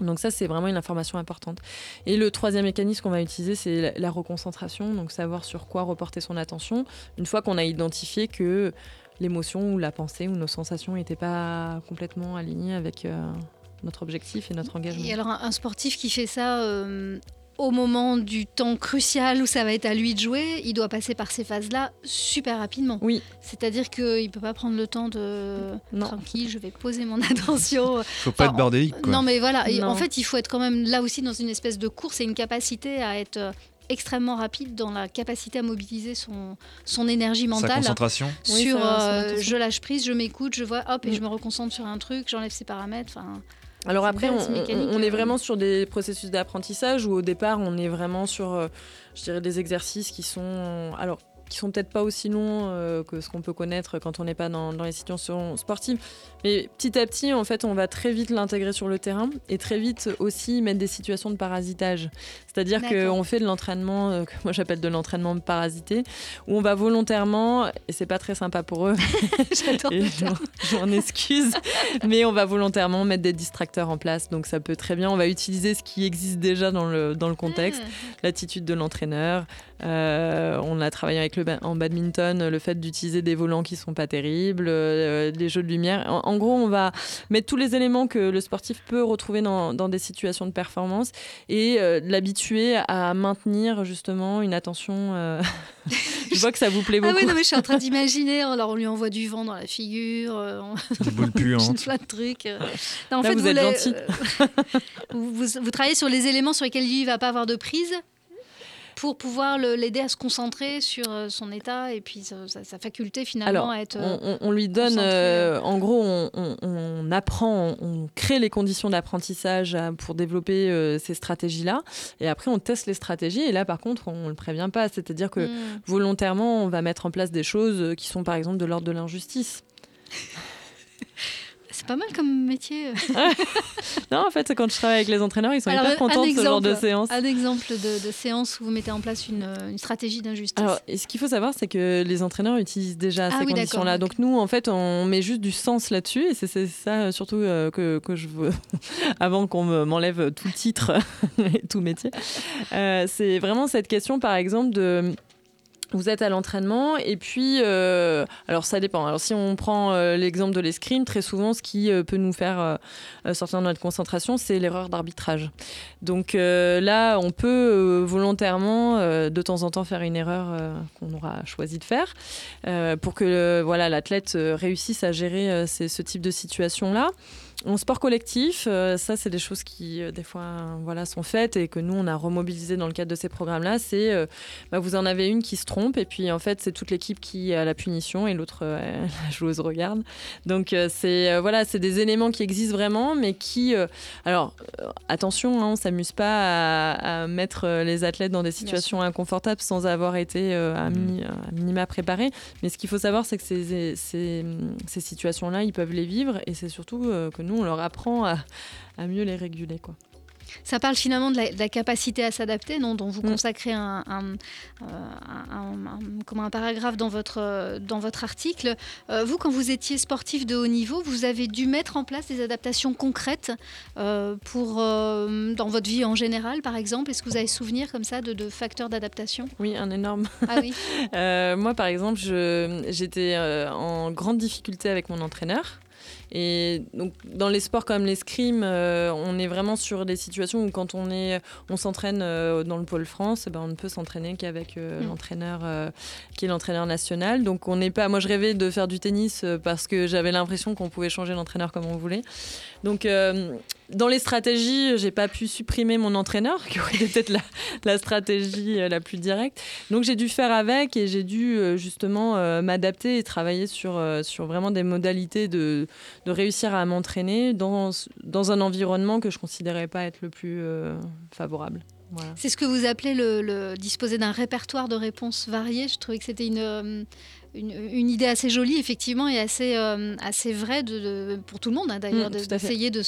Speaker 4: Donc ça, c'est vraiment une information importante. Et le troisième mécanisme qu'on va utiliser, c'est la- la reconcentration, donc savoir sur quoi reporter son attention, une fois qu'on a identifié que l'émotion ou la pensée ou nos sensations n'étaient pas complètement alignées avec euh, notre objectif et notre engagement.
Speaker 3: Et alors, un, un sportif qui fait ça euh, au moment du temps crucial où ça va être à lui de jouer, il doit passer par ces phases-là super rapidement.
Speaker 4: Oui.
Speaker 3: C'est-à-dire qu'il ne peut pas prendre le temps de.
Speaker 4: Non.
Speaker 3: Tranquille, je vais poser mon attention.
Speaker 2: Faut pas être bordélique, quoi.
Speaker 3: Non, mais voilà.
Speaker 4: Non.
Speaker 3: en fait, il faut être quand même là aussi dans une espèce de course et une capacité à être. Euh, extrêmement rapide dans la capacité à mobiliser son, son énergie
Speaker 2: Sa
Speaker 3: mentale
Speaker 2: concentration.
Speaker 4: Oui,
Speaker 3: sur
Speaker 4: sa-
Speaker 3: euh, je lâche prise, je m'écoute, je vois hop et
Speaker 4: Mm.
Speaker 3: je me reconcentre sur un truc, j'enlève ces paramètres. Enfin,
Speaker 4: Alors après, on, est
Speaker 3: euh.
Speaker 4: vraiment sur des processus d'apprentissage où au départ, on est vraiment sur, euh, je dirais, des exercices qui sont... Alors, qui sont peut-être pas aussi longs euh, que ce qu'on peut connaître quand on n'est pas dans, dans les situations sportives. Mais petit à petit, en fait, on va très vite l'intégrer sur le terrain et très vite aussi mettre des situations de parasitage. C'est-à-dire qu'on fait de l'entraînement, euh, que moi j'appelle de l'entraînement parasité, où on va volontairement, et c'est pas très sympa pour eux,
Speaker 3: J'adore
Speaker 4: et
Speaker 3: le
Speaker 4: je
Speaker 3: terme.
Speaker 4: je m'en excuse, mais on va volontairement mettre des distracteurs en place. Donc ça peut très bien, on va utiliser ce qui existe déjà dans le, dans le contexte, l'attitude de l'entraîneur. Euh, on a travaillé avec le ba- en badminton, le fait d'utiliser des volants qui sont pas terribles, euh, des jeux de lumière. En, en gros, on va mettre tous les éléments que le sportif peut retrouver dans, dans des situations de performance et euh, l'habituer à maintenir justement une attention. euh, Je vois que ça vous plaît
Speaker 3: Ah
Speaker 4: beaucoup.
Speaker 3: oui, non, mais je suis en train d'imaginer. Alors, on lui envoie du vent dans la figure. euh, on-
Speaker 2: Des boules puantes.
Speaker 3: plein de trucs. euh. Non, en
Speaker 4: Là,
Speaker 3: fait,
Speaker 4: vous êtes
Speaker 3: les-
Speaker 4: gentil.
Speaker 3: euh, vous, vous- vous travaillez sur les éléments sur lesquels lui ne va pas avoir de prise pour pouvoir l'aider à se concentrer sur euh, son état et puis sa, faculté finalement
Speaker 4: Alors,
Speaker 3: à être.
Speaker 4: on,
Speaker 3: euh,
Speaker 4: on- lui donne, euh, en gros, on, on- on apprend, on, crée les conditions d'apprentissage pour développer euh, ces stratégies-là. Et après, on teste les stratégies. Et là, par contre, on ne le prévient pas. C'est-à-dire que
Speaker 3: Mm.
Speaker 4: volontairement, on va mettre en place des choses qui sont, par exemple, de l'ordre de l'injustice.
Speaker 3: C'est pas mal comme métier.
Speaker 4: Non, en fait, quand je travaille avec les entraîneurs, ils sont
Speaker 3: Alors,
Speaker 4: hyper contents de ce genre de séance.
Speaker 3: Un exemple de, de séance où vous mettez en place une, une stratégie d'injustice.
Speaker 4: Alors, et ce qu'il faut savoir, c'est que les entraîneurs utilisent déjà
Speaker 3: Ah
Speaker 4: ces
Speaker 3: oui,
Speaker 4: conditions-là. Donc nous, en fait, on met juste du sens là-dessus, et c'est ça surtout euh, que, que je veux, avant qu'on me- m'enlève tout titre et tout métier. Euh, c'est vraiment cette question, par exemple, de vous êtes à l'entraînement et puis, euh, alors ça dépend. Alors si on prend euh, l'exemple de l'escrime, très souvent ce qui euh, peut nous faire sortir de notre concentration, c'est l'erreur d'arbitrage. Donc là, on peut volontairement de temps en temps faire une erreur qu'on aura choisi de faire pour que voilà l'athlète réussisse à gérer ce type de situation-là. En sport collectif, euh, ça c'est des choses qui euh, des fois voilà sont faites et que nous on a remobilisé dans le cadre de ces programmes-là. C'est euh, bah, vous en avez une qui se trompe et puis en fait c'est toute l'équipe qui a la punition et l'autre la joueuse regarde. Donc c'est voilà c'est des éléments qui existent vraiment mais qui alors attention hein, on s'amuse pas à, à mettre les athlètes dans des situations inconfortables sans avoir été euh, à, mini- à minima préparés. Mais ce qu'il faut savoir c'est que ces, ces, ces situations-là ils peuvent les vivre et c'est surtout que nous on leur apprend à, à mieux les réguler quoi.
Speaker 3: Ça parle finalement de la, de la capacité à s'adapter, non, dont vous
Speaker 4: Mm.
Speaker 3: consacrez un, un- euh, un- un- comment un paragraphe dans votre, euh, dans votre article. Euh, vous, quand vous étiez sportif de haut niveau, vous avez dû mettre en place des adaptations concrètes euh, pour, euh, dans votre vie en général, par exemple. Est-ce que vous avez souvenir comme ça de, de facteurs d'adaptation?
Speaker 4: Oui, un énorme.
Speaker 3: Ah oui
Speaker 4: moi, par exemple, j'étais en grande difficulté avec mon entraîneur. Et donc, dans les sports comme l'escrime, euh, on est vraiment sur des situations où quand on est, on s'entraîne euh, dans le pôle France, eh ben, on ne peut s'entraîner qu'avec euh,
Speaker 3: Mm.
Speaker 4: l'entraîneur euh, qui est l'entraîneur national. Donc, on n'est pas. Moi, je rêvais de faire du tennis parce que j'avais l'impression qu'on pouvait changer l'entraîneur comme on voulait. Donc, dans les stratégies, j'ai pas pu supprimer mon entraîneur, qui aurait peut-être la, stratégie euh, la plus directe. Donc j'ai dû faire avec et j'ai dû euh, justement euh, m'adapter et travailler sur, sur vraiment des modalités de, de réussir à m'entraîner dans, dans un environnement que je considérais pas être le plus favorable.
Speaker 3: C'est ce que vous appelez le, disposer d'un répertoire de réponses variées. Je trouvais que c'était une, une, une idée assez jolie, effectivement, et assez, euh, assez vraie de, de- pour tout le monde, hein, d'ailleurs,
Speaker 4: Mm,
Speaker 3: d'essayer de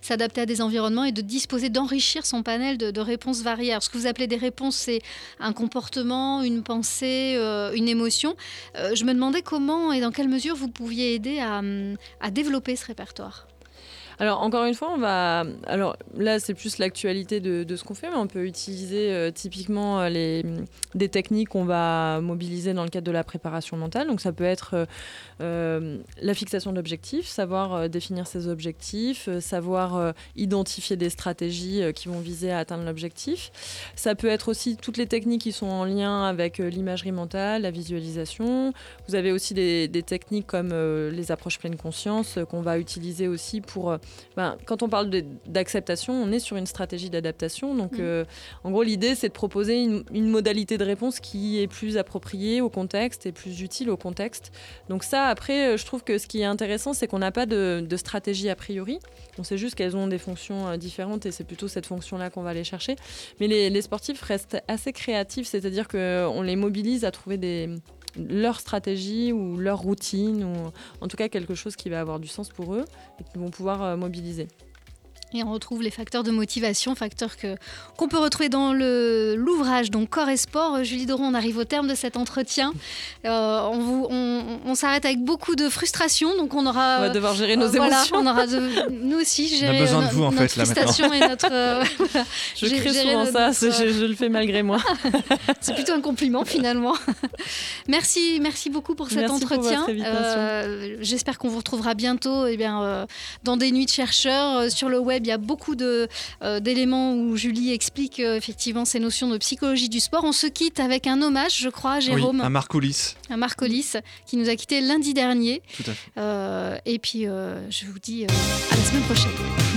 Speaker 3: s'adapter à des environnements et de disposer, d'enrichir son panel de, de réponses variées. Alors, ce que vous appelez des réponses, c'est un comportement, une pensée, euh, une émotion. Euh, je me demandais comment et dans quelle mesure vous pouviez aider à, à développer ce répertoire.
Speaker 4: Alors encore une fois, on va. Alors là, c'est plus l'actualité de, ce qu'on fait, mais on peut utiliser euh, typiquement euh, les, des techniques qu'on va mobiliser dans le cadre de la préparation mentale. Donc ça peut être euh, la fixation d'objectifs, savoir définir ses objectifs, savoir identifier des stratégies qui vont viser à atteindre l'objectif. Ça peut être aussi toutes les techniques qui sont en lien avec l'imagerie mentale, la visualisation. Vous avez aussi des, des techniques comme les approches pleine conscience qu'on va utiliser aussi pour ben, quand on parle d'acceptation, on est sur une stratégie d'adaptation. Donc,
Speaker 3: Mhm.
Speaker 4: euh, en gros, l'idée, c'est de proposer une, une modalité de réponse qui est plus appropriée au contexte et plus utile au contexte. Donc ça, après, euh, je trouve que ce qui est intéressant, c'est qu'on n'a pas de, de stratégie a priori. On sait juste qu'elles ont des fonctions euh, différentes et c'est plutôt cette fonction-là qu'on va aller chercher. Mais les, les sportifs restent assez créatifs, c'est-à-dire qu'on les mobilise à trouver des leur stratégie ou leur routine ou en tout cas quelque chose qui va avoir du sens pour eux et qu'ils vont pouvoir euh, mobiliser.
Speaker 3: Et on retrouve les facteurs de motivation, facteurs que qu'on peut retrouver dans le l'ouvrage donc Corps et Sport. Julie Doron, on arrive au terme de cet entretien. Euh, on vous- on, on s'arrête avec beaucoup de frustration, donc on aura.
Speaker 4: On va devoir gérer nos
Speaker 3: euh, voilà,
Speaker 4: émotions.
Speaker 3: on aura de- nous aussi
Speaker 2: On a
Speaker 3: gérer
Speaker 2: besoin de
Speaker 3: no-
Speaker 2: vous, en
Speaker 3: notre
Speaker 2: fait, là,
Speaker 3: frustration et notre. euh, voilà,
Speaker 4: Je crée
Speaker 3: gérer
Speaker 4: souvent
Speaker 3: notre-
Speaker 4: ça, c'est- je, je le fais malgré moi.
Speaker 3: C'est plutôt un compliment finalement. merci, merci beaucoup pour cet
Speaker 4: Merci pour
Speaker 3: entretien. Euh, J'espère qu'on vous retrouvera bientôt eh bien, euh, dans des nuits de chercheurs. Euh, Sur le web, il y a beaucoup euh, d'éléments où Julie explique euh, effectivement ces notions de psychologie du sport. On se quitte avec un hommage, je crois, à Jérôme,
Speaker 2: Oui, à Marc Oulis.
Speaker 3: à Marc Hollis, qui nous a quittés lundi dernier.
Speaker 2: Tout à fait.
Speaker 3: Euh, et puis, je vous dis à la semaine prochaine.